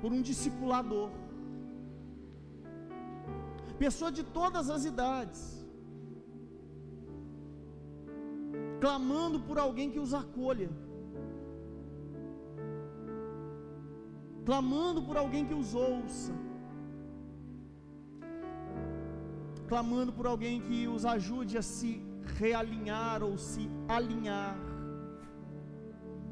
por um discipulador pessoa de todas as idades, clamando por alguém que os acolha, clamando por alguém que os ouça, clamando por alguém que os ajude a se realinhar ou se alinhar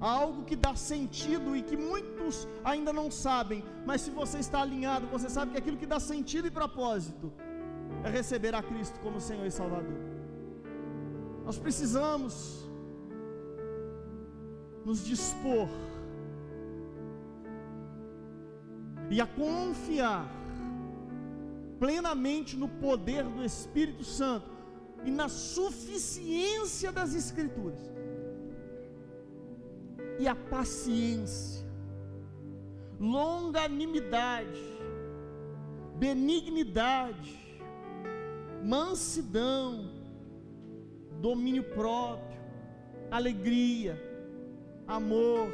algo que dá sentido e que muitos ainda não sabem, mas se você está alinhado, você sabe que aquilo que dá sentido e propósito é receber a Cristo como Senhor e Salvador. Nós precisamos nos dispor e a confiar plenamente no poder do Espírito Santo e na suficiência das Escrituras e a paciência, longanimidade, benignidade, mansidão, domínio próprio, alegria, amor,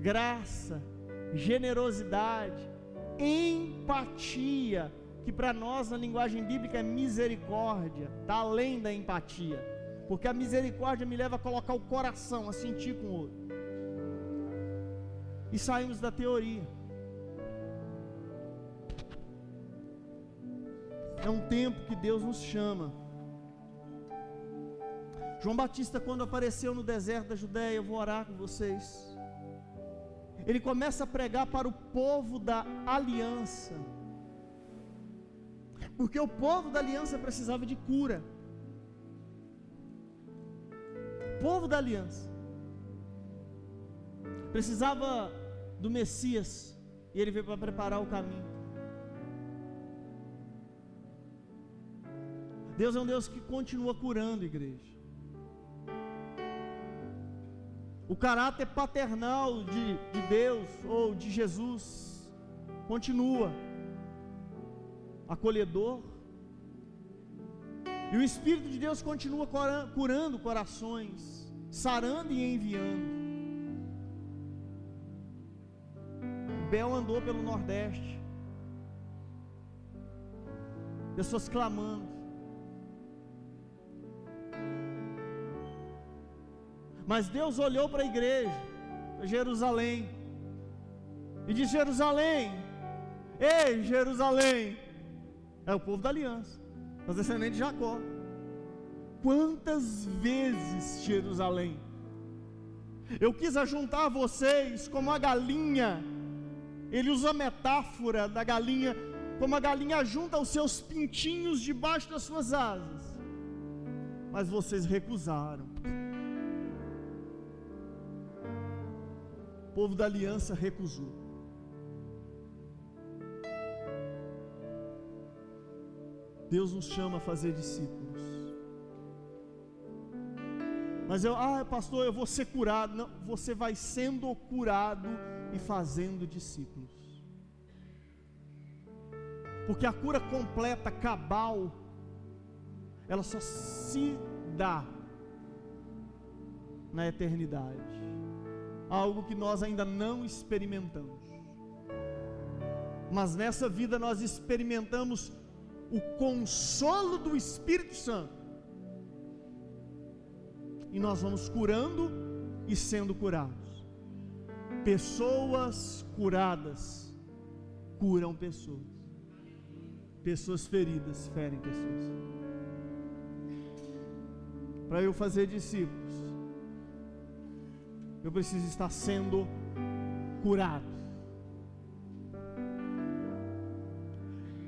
graça, generosidade, empatia, que para nós na linguagem bíblica é misericórdia, está além da empatia, porque a misericórdia me leva a colocar o coração, a sentir com o outro. E saímos da teoria. É um tempo que Deus nos chama. João Batista, quando apareceu no deserto da Judéia, eu vou orar com vocês. Ele começa a pregar para o povo da aliança. Porque o povo da aliança precisava de cura. Povo da aliança precisava do Messias. E ele veio para preparar o caminho. Deus é um Deus que continua curando, igreja. O caráter paternal de, de Deus ou de Jesus continua acolhedor. E o Espírito de Deus continua curando corações, sarando e enviando. Bel andou pelo Nordeste, pessoas clamando. Mas Deus olhou para a igreja, para Jerusalém, e disse: Jerusalém, ei Jerusalém, é o povo da aliança, os descendentes de Jacó. Quantas vezes Jerusalém? Eu quis ajuntar vocês como a galinha. Ele usa a metáfora da galinha, como a galinha junta os seus pintinhos debaixo das suas asas. Mas vocês recusaram. povo da aliança recusou. Deus nos chama a fazer discípulos. Mas eu, ah, pastor, eu vou ser curado. Não, você vai sendo curado e fazendo discípulos. Porque a cura completa, cabal, ela só se dá na eternidade algo que nós ainda não experimentamos. Mas nessa vida nós experimentamos o consolo do Espírito Santo. E nós vamos curando e sendo curados. Pessoas curadas curam pessoas. Pessoas feridas ferem pessoas. Para eu fazer discípulos, eu preciso estar sendo curado.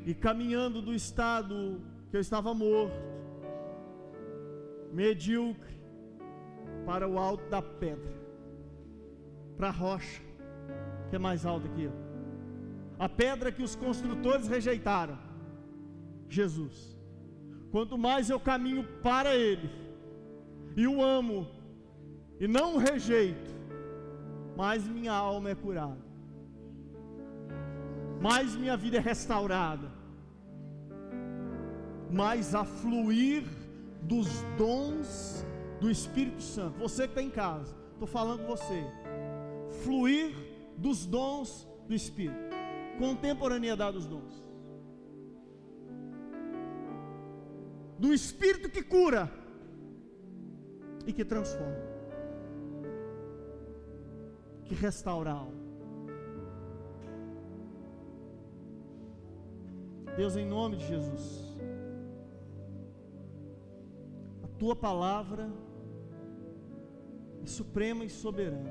E caminhando do estado que eu estava morto, medíocre, para o alto da pedra, para a rocha, que é mais alta que eu. A pedra que os construtores rejeitaram, Jesus. Quanto mais eu caminho para Ele, e o amo, e não rejeito, mais minha alma é curada, mais minha vida é restaurada, mais a fluir dos dons do Espírito Santo. Você que está em casa, estou falando com você. Fluir dos dons do Espírito, contemporaneidade dos dons. Do Espírito que cura e que transforma que restaura a alma. Deus, em nome de Jesus, tua palavra é suprema e soberana.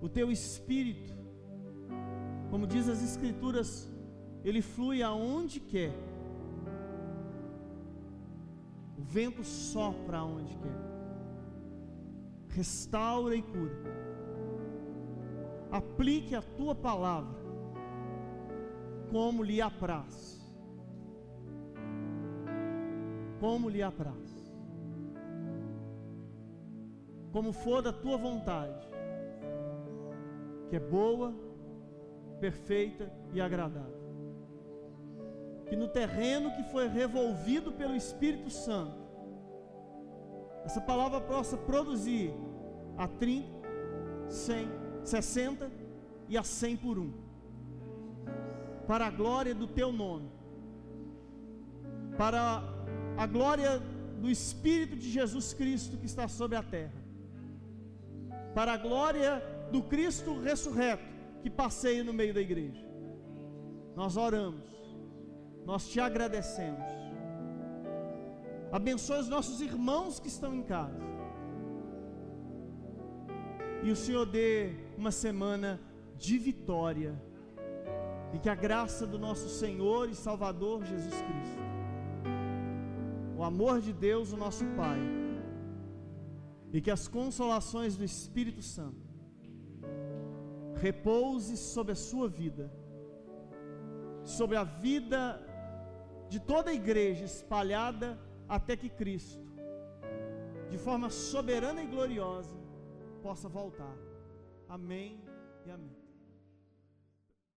O teu espírito, como diz as Escrituras, ele flui aonde quer. O vento sopra aonde quer restaura e cura. Aplique a tua palavra como lhe apraz. Como lhe apraz. Como for da tua vontade, que é boa, perfeita e agradável. Que no terreno que foi revolvido pelo Espírito Santo, essa palavra possa produzir a 30, 100, 60 e a 100 por um, para a glória do teu nome, para a glória do Espírito de Jesus Cristo que está sobre a terra, para a glória do Cristo ressurreto que passeia no meio da igreja. Nós oramos, nós te agradecemos. Abençoe os nossos irmãos que estão em casa. E o Senhor dê uma semana de vitória. E que a graça do nosso Senhor e Salvador Jesus Cristo, amor de Deus, o nosso Pai, e que as consolações do Espírito Santo repouse sobre a sua vida, sobre a vida de toda a igreja espalhada até que Cristo, de forma soberana e gloriosa, possa voltar. Amém e amém.